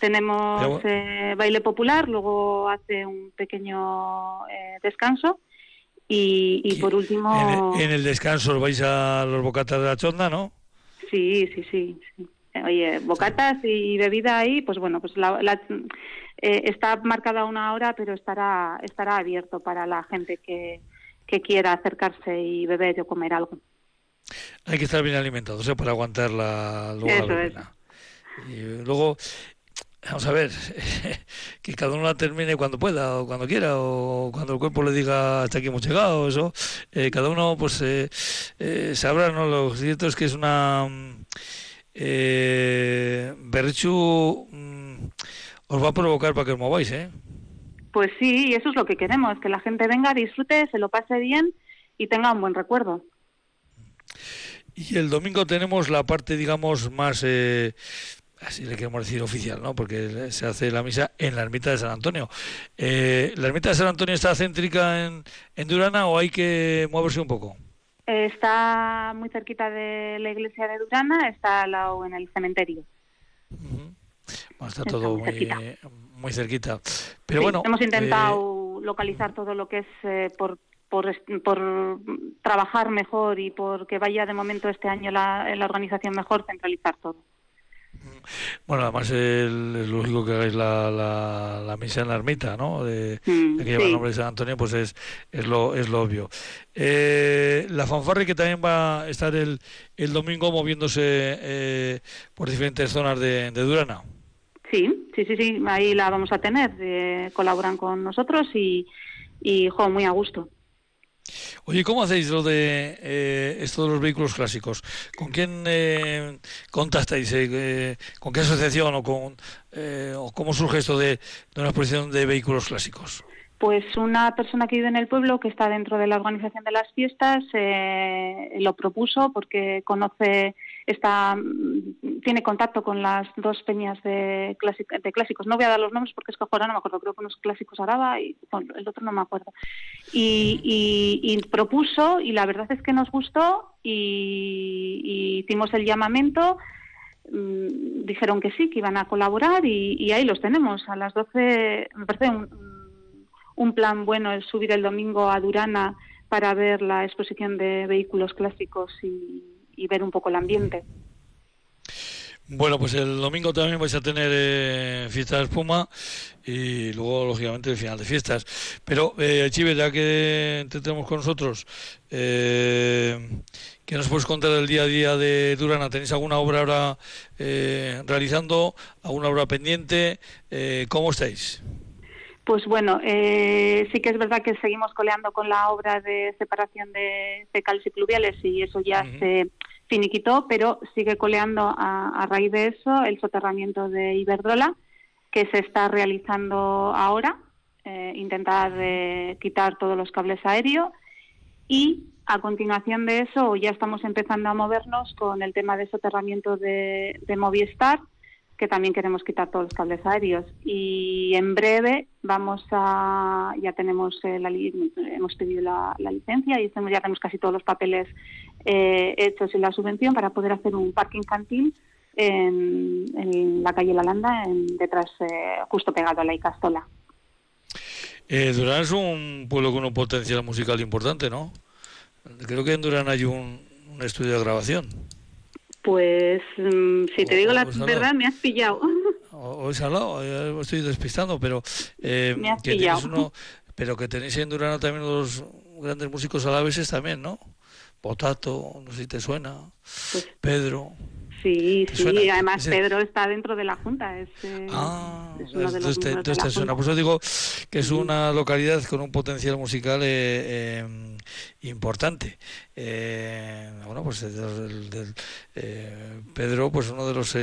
Tenemos eh, baile popular, luego hace un pequeño eh, descanso y, y por último... En el, en el, descanso vais a los bocatas de la chonda, ¿no? Sí, sí, sí. sí. Oye, bocatas y bebida ahí, pues bueno, pues la, la eh, está marcada una hora, pero estará estará abierto para la gente que, que quiera acercarse y beber o comer algo. Hay que estar bien alimentados ¿eh? para aguantar la, luego Eso la es. Y luego, vamos a ver, que cada uno la termine cuando pueda o cuando quiera o cuando el cuerpo le diga hasta aquí hemos llegado, eso, eh, cada uno pues eh, eh, sabrá, ¿no? Lo cierto es que es una... Eh, Berchu mm, os va a provocar para que os mováis, ¿eh? Pues sí, y eso es lo que queremos, que la gente venga, disfrute, se lo pase bien y tenga un buen recuerdo. Y el domingo tenemos la parte, digamos, más, eh, así le queremos decir oficial, ¿no? Porque se hace la misa en la ermita de San Antonio. Eh, ¿La ermita de San Antonio está céntrica en, en Durana o hay que moverse un poco? Está muy cerquita de la iglesia de Durana, está al lado en el cementerio. Bueno, está, todo muy, cerquita. muy cerquita. Pero bueno, hemos intentado eh... localizar todo lo que es eh, por, por, por trabajar mejor y por que vaya de momento este año la, la organización mejor, centralizar todo. Bueno, además el, es lógico que hagáis la, la, la, misa en la ermita, ¿no? De, mm, de que lleva sí. el nombre de San Antonio, pues es, es, lo, es lo obvio. Eh, la fanfarre que también va a estar el, el domingo moviéndose eh, por diferentes zonas de, de, Durana. Sí, sí, sí, sí, ahí la vamos a tener. Eh, colaboran con nosotros y, y jo, muy a gusto. Oye, ¿cómo hacéis lo de eh, esto de los vehículos clásicos? ¿Con quién eh, contactáis? Eh, ¿Con qué asociación o, con, eh, o cómo surge esto de, de, una exposición de vehículos clásicos? Pues una persona que vive en el pueblo, que está dentro de la organización de las fiestas, eh, lo propuso porque conoce, está, tiene contacto con las dos peñas de, clásic, de clásicos. No voy a dar los nombres porque es que ahora no me acuerdo, creo que unos clásicos Araba y bueno, el otro no me acuerdo. Y, y, y, propuso y la verdad es que nos gustó y, hicimos el llamamiento mm, dijeron que sí, que iban a colaborar y, y, ahí los tenemos. A las 12, me parece un, un plan bueno el subir el domingo a Durana para ver la exposición de vehículos clásicos y, y ver un poco el ambiente. Bueno, pues el domingo también vais a tener eh, fiesta de espuma y luego, lógicamente, el final de fiestas. Pero, eh, Chive, ya que te tenemos con nosotros, eh, ¿qué nos puedes contar del día a día de Durana? ¿Tenéis alguna obra ahora eh, realizando? ¿Alguna obra pendiente? Eh, ¿Cómo estáis? Pues bueno, eh, sí que es verdad que seguimos coleando con la obra de separación de fecales y pluviales y eso ya uh -huh. se finiquitó, pero sigue coleando a, a, raíz de eso el soterramiento de Iberdrola que se está realizando ahora, eh, intentar eh, quitar todos los cables aéreos y a continuación de eso ya estamos empezando a movernos con el tema de soterramiento de, de Movistar que también queremos quitar todos los cables aéreos. Y en breve vamos a ya tenemos eh, la, hemos pedido la, licencia y ya tenemos casi todos los papeles eh, hechos y la subvención para poder hacer un parque infantil en, en la calle La Landa en, detrás eh, justo pegado a la Icastola. Eh, Durán es un pueblo con un potencial musical importante ¿no? creo que en Durán hay un estudio de grabación pues mmm, si te o, digo la verdad, me has pillado. O, es al lado, ya estoy despistando, pero eh, me has que pillado. Uno, pero que tenéis en Durano también los grandes músicos alaveses también, ¿no? Potato, no sé si te suena, pues, Pedro. Sí, sí, suena? además. Pedro está dentro de la Junta. Es, eh, ah, es uno de los te, entonces te suena. Por eso digo que es una localidad con un potencial musical eh, eh, importante. Eh, bueno, pues del, del, Pedro, pues uno de los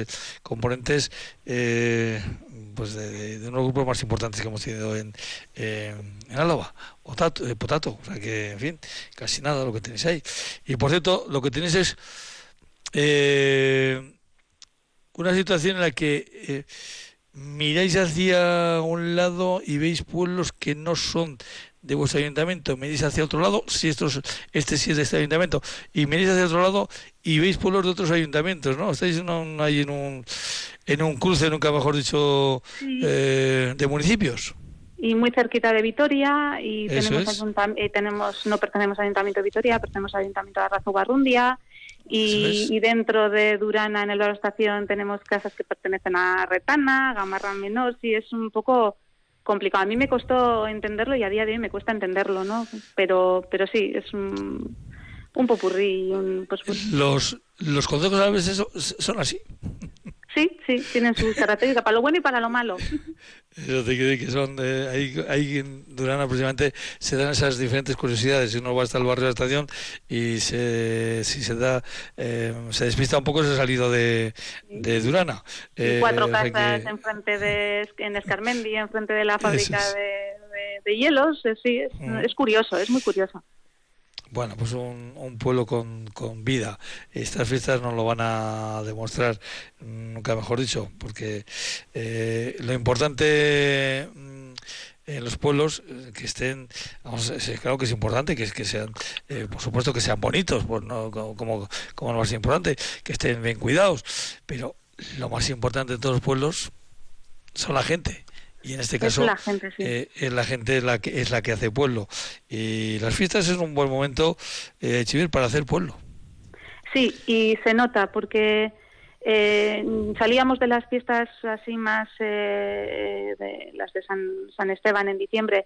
componentes pues de, de, de, uno de los grupos más importantes que hemos tenido en, en Álava. Potato, potato, o sea que, en fin, casi nada lo que tenéis ahí. Y por cierto, lo que tenéis es eh, una situación en la que eh, miráis hacia un lado y veis pueblos que no son de vuestro ayuntamiento, miráis hacia otro lado, si esto es, este sí es de este ayuntamiento, y miráis hacia otro lado y veis pueblos de otros ayuntamientos, ¿no? Estáis en un, ahí en un, en un cruce, nunca mejor dicho, sí. eh, de municipios. Y muy cerquita de Vitoria y Eso tenemos, no pertenecemos al Ayuntamiento de Vitoria, pertenecemos al Ayuntamiento de Arrazo-Barrundia y, y, dentro de Durana, en el Bar Estación, tenemos casas que pertenecen a Retana, Gamarra Menor, y es un poco complicado. A mí me costó entenderlo y a día de hoy me cuesta entenderlo, ¿no? Pero, pero sí, es un, un popurrí. Un, pues, pues... Los, los consejos a veces son así. Sí, sí, tienen sus características, para lo bueno y para lo malo. Eso te quiere que son, eh, ahí, ahí en Durán aproximadamente se dan esas diferentes curiosidades. Uno va hasta el barrio de la estación y se, si se da, eh, se despista un poco, se ha salido de, de Durana. Y Eh, cuatro o sea que- casas enfrente de, en Escarmendi, enfrente de la fábrica es. de, de- de hielos, eh, sí, es, Mm. es curioso, es muy curioso. Bueno, pues un, un pueblo con, con vida. Estas fiestas nos lo van a demostrar, mm, nunca mejor dicho, porque eh, lo importante mm, en los pueblos eh, que estén, vamos, claro que es importante que, que sean, eh, por supuesto que sean bonitos, pues no como, como, como lo más importante, que estén bien cuidados, pero lo más importante de todos los pueblos son la gente. Y en este Es caso la gente, sí. eh, es la gente la que es la que hace pueblo y las fiestas es un buen momento eh, Chivir para hacer pueblo Sí, y se nota porque eh, salíamos de las fiestas así más, eh, de las de San, San Esteban en diciembre,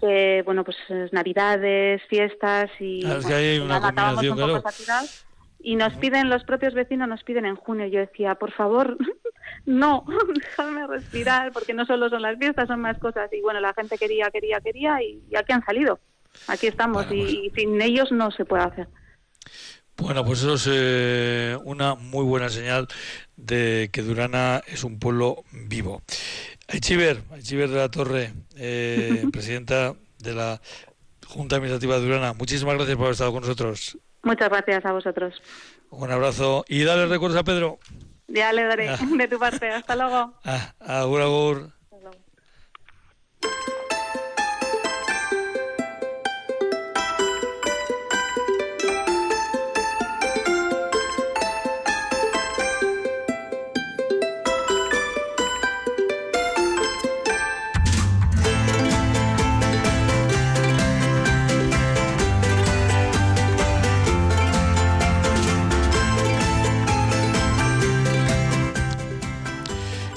que bueno, pues es navidades, fiestas y Claro, es que bueno, hay al una final acabamos combinación, un poco claro. saturados. Y nos piden, los propios vecinos nos piden en junio. Yo decía, por favor, no, déjame respirar, porque no solo son las fiestas, son más cosas. Y bueno, la gente quería, quería, quería, y, y aquí han salido. Aquí estamos, y, y sin ellos no se puede hacer. bueno pues eso es eh, una muy buena señal de que Durana es un pueblo vivo Aichiver, Aichiver de la Torre eh, presidenta de la Junta Administrativa de Durana muchísimas gracias por haber estado con nosotros Muchas gracias a vosotros. un abrazo y dale recuerdos a Pedro Ya le daré Ah. de tu parte. Hasta luego. ah, agur agur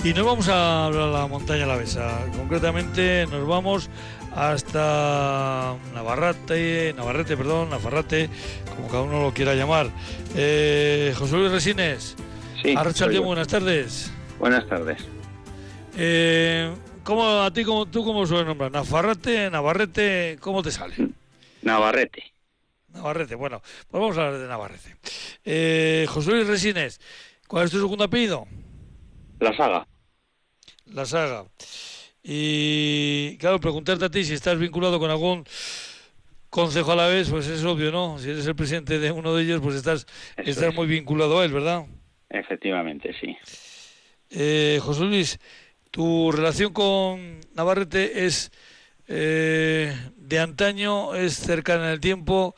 Y nos vamos a la montaña Alavesa. Concretamente nos vamos hasta Navarrete, Navarrete, perdón, Navarrate, como cada uno lo quiera llamar. Eh, José Luis Resines. Sí, buenas tardes. Buenas tardes. Eh, ¿cómo, ¿A ti, cómo, tú cómo suele nombrar? ¿Navarrete, Navarrete? ¿Cómo te sale? Navarrete. Navarrete, bueno, pues vamos a hablar de Navarrete. Eh, José Luis Resines, ¿cuál es tu segundo apellido? La saga. La saga. Y claro, preguntarte a ti si estás vinculado con algún concejo a la vez, pues es obvio, ¿no? Si eres el presidente de uno de ellos, pues estás, Eso estás es. muy vinculado a él, ¿verdad? Efectivamente, sí. Eh, José Luis, tu relación con Navarrete es eh, de antaño, es cercana en el tiempo.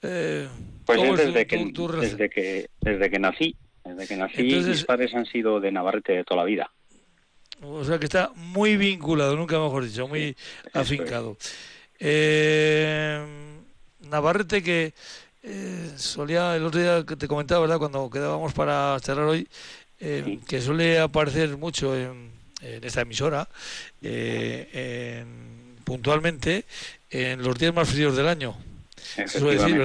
Eh, Pues ¿cómo es es desde tu- que, tu- tu relación? desde que desde que nací, desde que nací, Entonces- mis padres han sido de Navarrete de toda la vida. O sea que está muy vinculado, nunca mejor dicho, muy afincado. Eh, Navarrete que eh, solía, el otro día que te comentaba, ¿verdad? Cuando quedábamos para charlar hoy, eh, que suele aparecer mucho en, en esta emisora, eh, en- puntualmente, en los días más fríos del año. Se suele decir.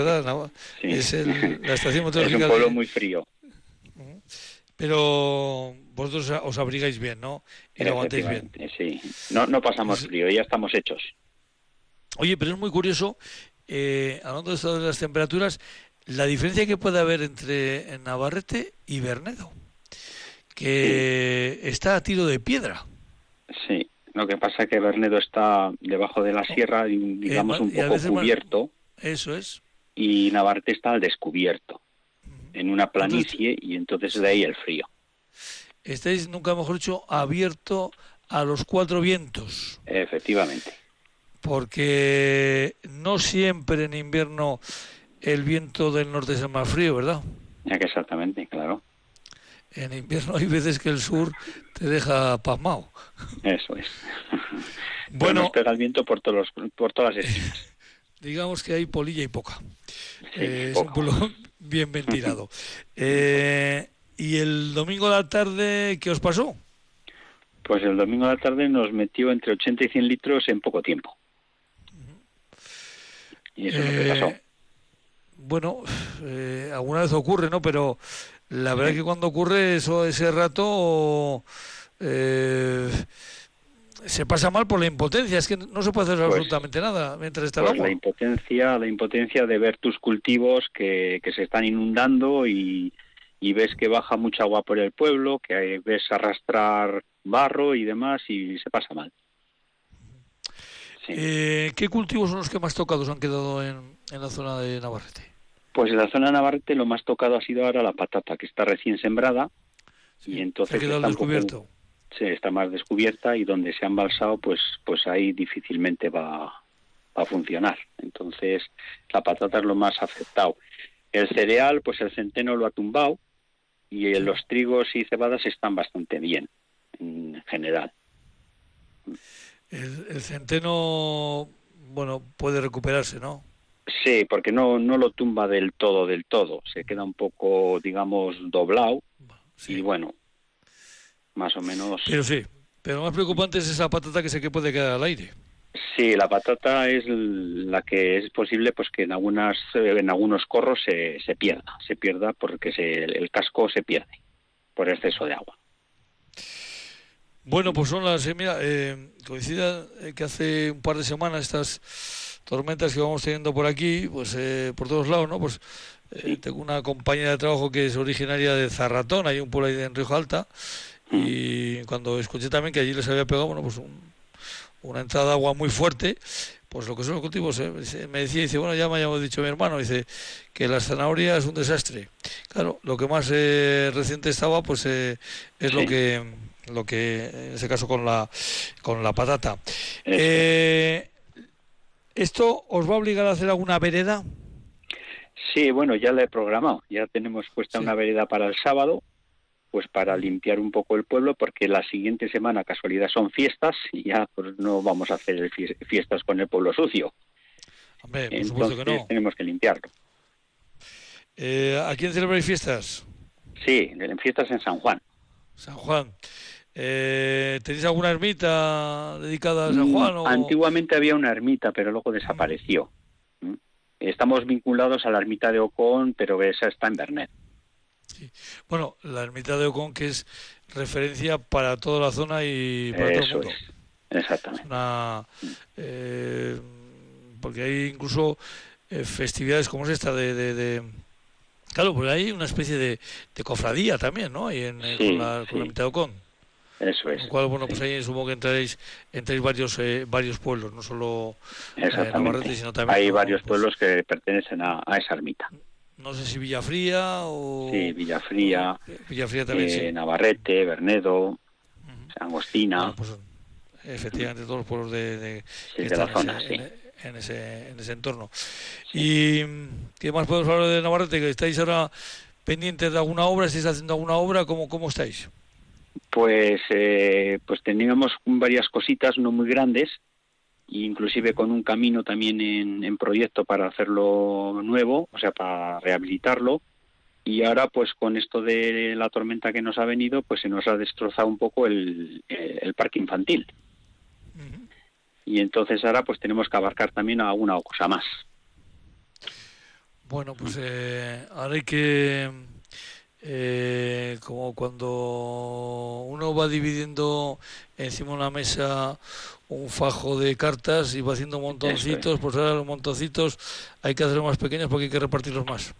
Es el- la estación Es un meteorológica. pueblo de- muy frío. Pero vosotros os abrigáis bien, ¿no? Y lo aguantáis bien. Sí. No, no pasamos frío, ya estamos hechos. Oye, pero es muy curioso, eh, hablando de esto de las temperaturas, la diferencia que puede haber entre Navarrete y Bernedo, que está a tiro de piedra. Sí. Lo que pasa es que Bernedo está debajo de la sierra, y, digamos, ma- un poco cubierto, Eso es. y Navarrete está al descubierto, en una planicie, y entonces de ahí el frío. Estáis, nunca mejor dicho, abierto a los cuatro vientos, Efectivamente. porque no siempre en invierno el viento del norte es el más frío, ¿verdad? Ya que exactamente, claro. En invierno hay veces que el sur te deja pasmado. Eso es. Bueno. pega el viento por todos los, por todas las esquinas. Digamos que hay polilla y poca. Sí, Eh, es un pueblo bien ventilado. Eh, ¿Y el domingo a la tarde qué os pasó? Pues el domingo a la tarde nos metió entre 80 y 100 litros en poco tiempo. Y eso es lo que Eh, pasó. Bueno, eh, alguna vez ocurre, ¿no? Pero La verdad es que cuando ocurre eso, ese rato, eh, se pasa mal por la impotencia, es que no se puede hacer Pues- absolutamente nada mientras está el Pues agua. la impotencia, la impotencia de ver tus cultivos que, que se están inundando y, y ves que baja mucha agua por el pueblo, que ves arrastrar barro y demás y se pasa mal. Eh, ¿Qué cultivos son los que más tocados han quedado en, en la zona de Navarrete? Pues en la zona de Navarrete lo más tocado ha sido ahora la patata, que está recién sembrada y entonces Se ha quedado está poco- descubierto. sí, está más descubierta y donde se ha embalsado, pues, pues ahí difícilmente va, va a funcionar. Entonces la patata es lo más afectado. El cereal, pues el centeno lo ha tumbado y eh, los trigos y cebadas están bastante bien en general. El, el centeno, bueno, puede recuperarse, ¿no? Sí, porque no, no lo tumba del todo, del todo. Se queda un poco, digamos, doblado. Y bueno, más o menos. Pero sí, pero lo más preocupante es esa patata que sé que puede quedar al aire. Sí, la patata es la que es posible pues que en algunas eh, en algunos corros se, se pierda, se pierda porque se, el casco se pierde por exceso de agua. Bueno, pues son las, eh, mira, eh, coincide eh, que hace un par de semanas estas tormentas que vamos teniendo por aquí, pues eh, por todos lados, ¿no? Pues eh, tengo una compañera de trabajo que es originaria de Zarratón, hay un pueblo ahí en Río Alta, y cuando escuché también que allí les había pegado, bueno, pues un- una entrada de agua muy fuerte, pues lo que son los cultivos, eh, me decía, dice, bueno, ya me había dicho mi hermano, dice que la zanahoria es un desastre. Claro, lo que más eh, reciente estaba, pues eh, es lo que lo que en ese caso con la con la patata. Eh, ¿Esto os va a obligar a hacer alguna vereda? Sí, bueno, ya la he programado, ya tenemos puesta una vereda para el sábado, pues para limpiar un poco el pueblo, porque la siguiente semana, casualidad, son fiestas y ya pues no vamos a hacer fie- fiestas con el pueblo sucio. Hombre, por supuesto que Entonces no. tenemos que limpiarlo. Eh, ¿A quién celebráis fiestas? Sí, en fiestas en San Juan. San Juan. Eh, ¿Tenéis alguna ermita dedicada a San Juan? Mm, O... Antiguamente había una ermita, pero luego desapareció. ¿Mm? Estamos vinculados a la ermita de Ocón, pero esa está en Bernet. Bueno, la ermita de Ocón, que es referencia para toda la zona y para todo el mundo. es, exactamente. Una, eh, porque hay incluso eh, festividades como es esta de, de, de- Claro, pues hay una especie de, de cofradía también, ¿no? Y en, eh, Sí, con, la, con la sí. ermita de Ocón. Eso es. Con lo cual, bueno, pues ahí supongo que entraréis, entráis varios, eh, varios pueblos, no solo eh. Navarrete, sino también... Hay ¿no? varios pueblos que pertenecen a, a esa ermita. No sé si Villafría o... Sí, Villafría, Villafría también, eh, sí. Navarrete, Bernedo, Angostina. Efectivamente, todos los pueblos de, de, Sí, que de la zona, en, sí. ese, en, ese, en ese entorno. ¿Y qué más podemos hablar de Navarrete? ¿Que estáis ahora pendientes de alguna obra? ¿Estáis haciendo alguna obra? ¿Cómo, cómo estáis? Pues, eh, pues teníamos varias cositas no muy grandes, inclusive con un camino también en, en proyecto para hacerlo nuevo, o sea, para rehabilitarlo. Y ahora, pues con esto de la tormenta que nos ha venido, pues se nos ha destrozado un poco el, el parque infantil. Y entonces ahora, pues tenemos que abarcar también alguna cosa más. Bueno, pues eh, ahora hay que, eh, como cuando uno va dividiendo encima de una mesa un fajo de cartas y va haciendo montoncitos, pues ahora los montoncitos hay que hacerlos más pequeños porque hay que repartirlos más.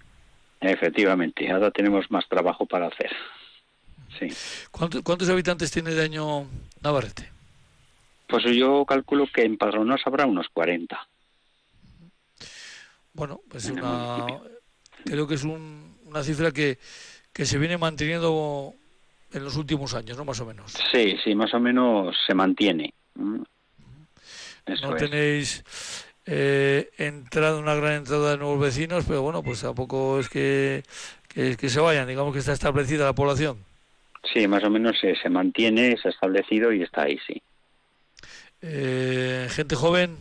Efectivamente, ahora tenemos más trabajo para hacer. Sí. ¿Cuántos, cuántos habitantes tiene de año Navarrete? Pues yo calculo que en Padronos habrá unos 40. Bueno, pues es una, creo que es un- una cifra que, que se viene manteniendo en los últimos años, ¿no? Más o menos. Sí, sí, más o menos se mantiene. Eso no es. tenéis eh, entrada, una gran entrada de nuevos vecinos, pero bueno, pues tampoco es que, que, que se vayan, digamos que está establecida la población. Sí, más o menos se, se mantiene, se ha establecido y está ahí, sí. Eh, gente joven,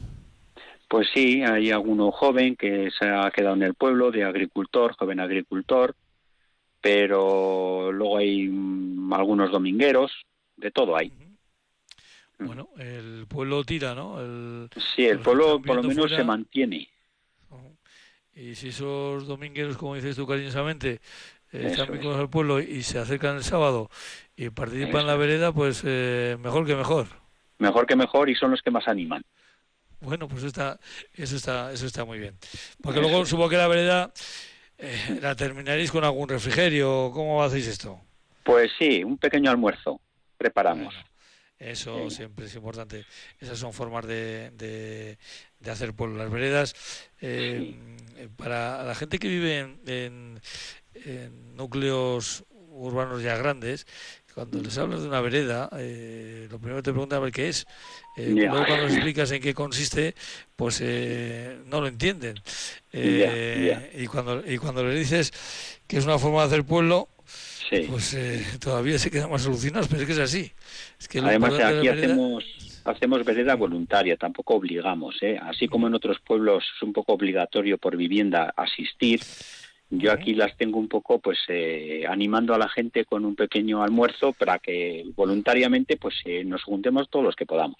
Pues sí, hay alguno joven que se ha quedado en el pueblo, de agricultor, joven agricultor, pero luego hay mm, algunos domingueros, de todo hay. Bueno, el pueblo tira, ¿no? El, Sí, el pueblo por lo menos fuera, se mantiene. Y si esos domingueros, como dices tú cariñosamente, eh, están vinculados al pueblo y se acercan el sábado y participan en la vereda, pues eh, mejor que mejor. Mejor que mejor y son los que más animan. Bueno, pues está, eso está, eso está muy bien. Porque luego supongo que la vereda eh, la terminaréis con algún refrigerio. ¿Cómo hacéis esto? Pues sí, un pequeño almuerzo preparamos. Eso siempre es importante. Esas son formas de, de, hacer pueblo. Las veredas, eh, para la gente que vive en, en núcleos urbanos ya grandes, cuando les hablas de una vereda, eh, lo primero que te preguntan ver qué es. Eh, luego cuando les explicas en qué consiste, pues eh, no lo entienden. Y cuando y cuando les dices que es una forma de hacer pueblo, pues todavía se quedan más alucinados, pero es que es así. Es que Además aquí hacemos hacemos vereda voluntaria, tampoco obligamos. Así como en otros pueblos es un poco obligatorio por vivienda asistir, yo aquí las tengo un poco pues eh, animando a la gente con un pequeño almuerzo para que voluntariamente pues eh, nos juntemos todos los que podamos.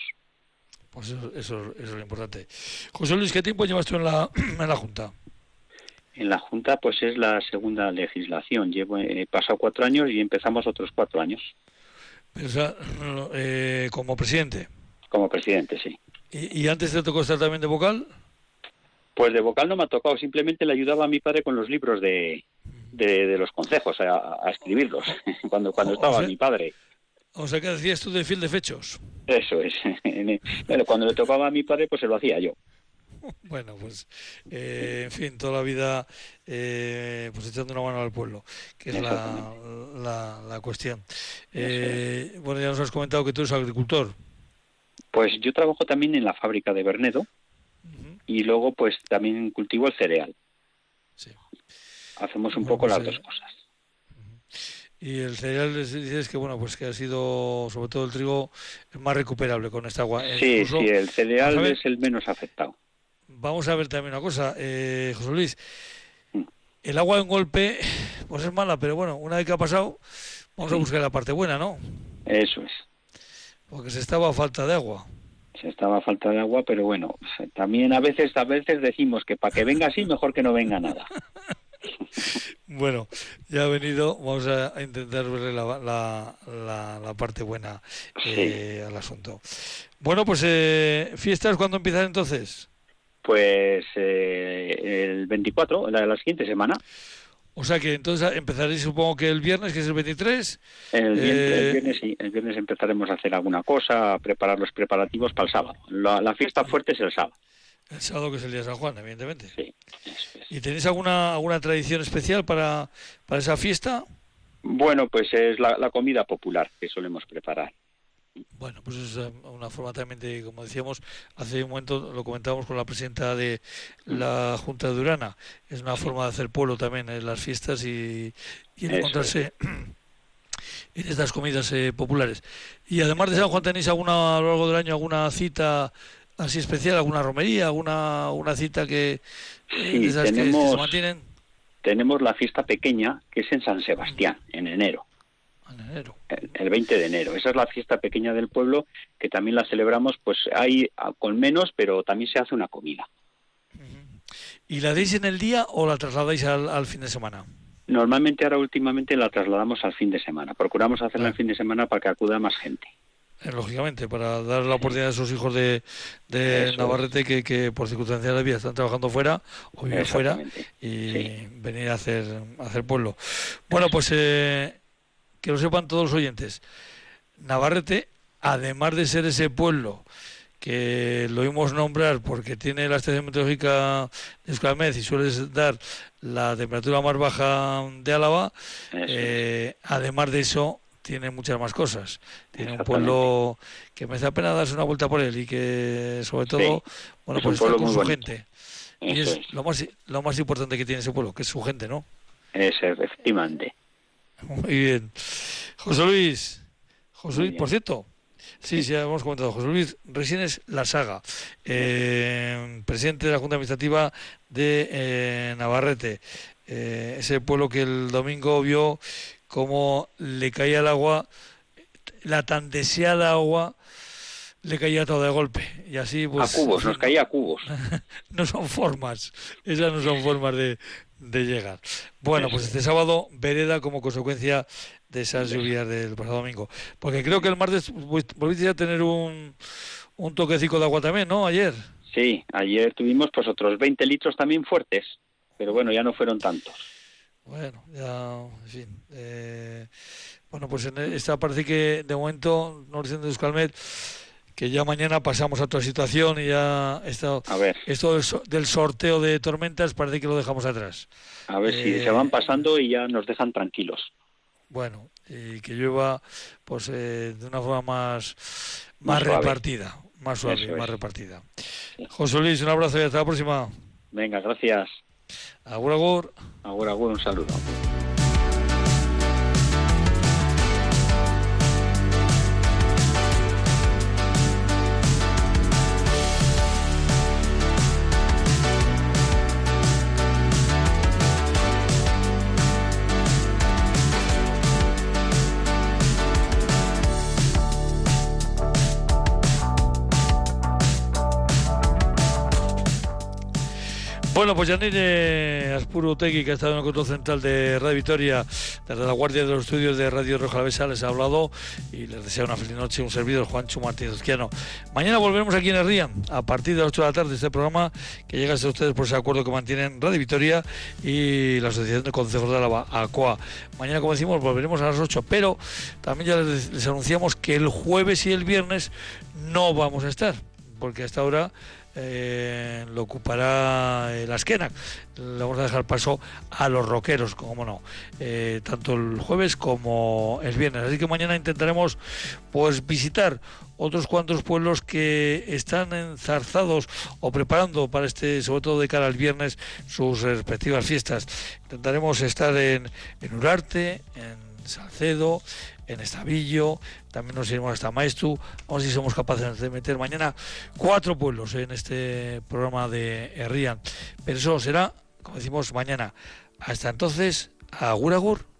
Pues eso, es lo importante. José Luis, ¿qué tiempo llevas tú en la, en la Junta? En la Junta pues es la segunda legislación. Llevo he pasado cuatro años y empezamos otros cuatro años. Eh, como presidente. Como presidente, sí. ¿Y, ¿Y, antes te tocó estar también de vocal? Pues de vocal no me ha tocado, simplemente le ayudaba a mi padre con los libros de, de, los consejos, a, escribirlos, cuando, cuando estaba mi padre. O sea, que decías tú de fiel de fechos. Eso es. Pero cuando le tocaba a mi padre, pues se lo hacía yo. Bueno, pues, eh, en fin, toda la vida eh, pues echando una mano al pueblo, que es la, la, cuestión. Eh, bueno, ya nos has comentado que tú eres agricultor. Pues yo trabajo también en la fábrica de Bernedo, y luego pues también cultivo el cereal. Sí. Hacemos un poco las dos cosas. Y el cereal dices que bueno pues que ha sido sobre todo el trigo más recuperable con esta agua. Sí, sí, el cereal es el menos afectado. Vamos a ver también una cosa, eh, José Luis. El agua en golpe pues es mala, pero bueno, una vez que ha pasado vamos a buscar la parte buena, ¿no? Eso es. Porque se estaba a falta de agua se estaba a falta de agua, pero bueno, también a veces a veces decimos que para que venga así mejor que no venga nada. bueno, ya ha venido, vamos a, intentar verle la, la, la, parte buena eh, al asunto. Bueno, pues eh, fiestas, ¿cuándo empiezan entonces? Pues eh, el 24, la de la siguiente semana. O sea que entonces empezaréis supongo que el viernes, que es el 23. El, eh, viernes, sí, el viernes empezaremos a hacer alguna cosa, a preparar los preparativos para el sábado. La, fiesta fuerte es el sábado. El sábado que es el día de San Juan, evidentemente. Sí. ¿Y tenéis alguna, alguna tradición especial para, para esa fiesta? Bueno, pues es la comida popular que solemos preparar. Bueno, pues es eh, una forma también de, como decíamos, hace un momento lo comentábamos con la presidenta de la Junta de Durana, es una forma de hacer pueblo también en las fiestas y, encontrarse en estas comidas eh, populares. Y además de San Juan, ¿tenéis alguna, a lo largo del año alguna cita así especial, alguna romería, alguna una cita que, eh, tenemos, se mantienen? Tenemos la fiesta pequeña, que es en San Sebastián, en enero. El, 20 de enero. Esa es la fiesta pequeña del pueblo que también la celebramos, pues hay con menos, pero también se hace una comida. ¿Y la deis en el día o la trasladáis al, fin de semana? Normalmente ahora últimamente la trasladamos al fin de semana. Procuramos hacerla el fin de semana para que acuda más gente. Eh, lógicamente, para dar la oportunidad a esos hijos de, Navarrete que, que, por circunstancias de vida están trabajando fuera o viven fuera y venir a hacer, a hacer pueblo. Bueno, pues eh, que lo sepan todos los oyentes, Navarrete, además de ser ese pueblo que lo oímos nombrar porque tiene la estación meteorológica de Escalmez y suele dar la temperatura más baja de Álava, eh, además de eso tiene muchas más cosas. Tiene un pueblo que me da pena darse una vuelta por él y que sobre todo, bueno, pues está con su gente. y es, Lo, más, lo más importante que tiene ese pueblo, que es su gente, ¿no? Es efectivamente. Muy bien. José Luis, José Luis, por cierto, sí, sí, hemos comentado, José Luis Resines La Saga, eh, presidente de la Junta Administrativa de eh, Navarrete, eh, ese pueblo que el domingo vio cómo le caía el agua, la tan deseada agua, le caía todo de golpe. Y así, pues. A cubos, nos caía a cubos. no son formas, esas no son formas de, de llegar. Bueno, pues este sábado, vereda como consecuencia de esas lluvias del pasado domingo. Porque creo que el martes volviste a tener un, un toquecito de agua también, ¿no? Ayer. Sí, ayer tuvimos pues otros 20 litros también fuertes, pero bueno, ya no fueron tantos. Bueno, ya, en fin. Eh, bueno, pues en esta parece que de momento, no dicen de Euskalmet, que ya mañana pasamos a otra situación y ya esto, a ver. esto del sorteo de tormentas parece que lo dejamos atrás. A ver si se van pasando y ya nos dejan tranquilos. Bueno, y que llueva pues eh, de una forma más, más, repartida, más suave, más repartida. José Luis, un abrazo y hasta la próxima. Venga, gracias. Agur, agur. Agur, agur, un saludo. Bueno, pues Yanine Aspuro Tegui, que ha estado en el control central de Radio Victoria, desde la guardia de los estudios de Radio Roja Alavesa, les ha hablado y les desea una feliz noche. Un servidor, Juancho Martínez Uzquiano. Mañana volveremos aquí en Rían, a partir de las 8 de la tarde, este programa que llega a ustedes por ese acuerdo que mantienen Radio Victoria y la Asociación de Consejos de Álava, ACOA. Mañana, como decimos, volveremos a las 8, pero también ya les, les anunciamos que el jueves y el viernes no vamos a estar, porque hasta ahora eh, lo ocupará la esquena. Le vamos a dejar paso a los roqueros, como no, eh, tanto el jueves como el viernes. Así que mañana intentaremos pues visitar otros cuantos pueblos que están enzarzados o preparando para este, sobre todo de cara al viernes, sus respectivas fiestas. Intentaremos estar en, en Urarte, en Salcedo, en Estavillo, también nos iremos hasta Maestu. Vamos si somos capaces de meter mañana cuatro pueblos en este programa de Herrían. Pero eso será, como decimos, mañana. Hasta entonces, agur agur.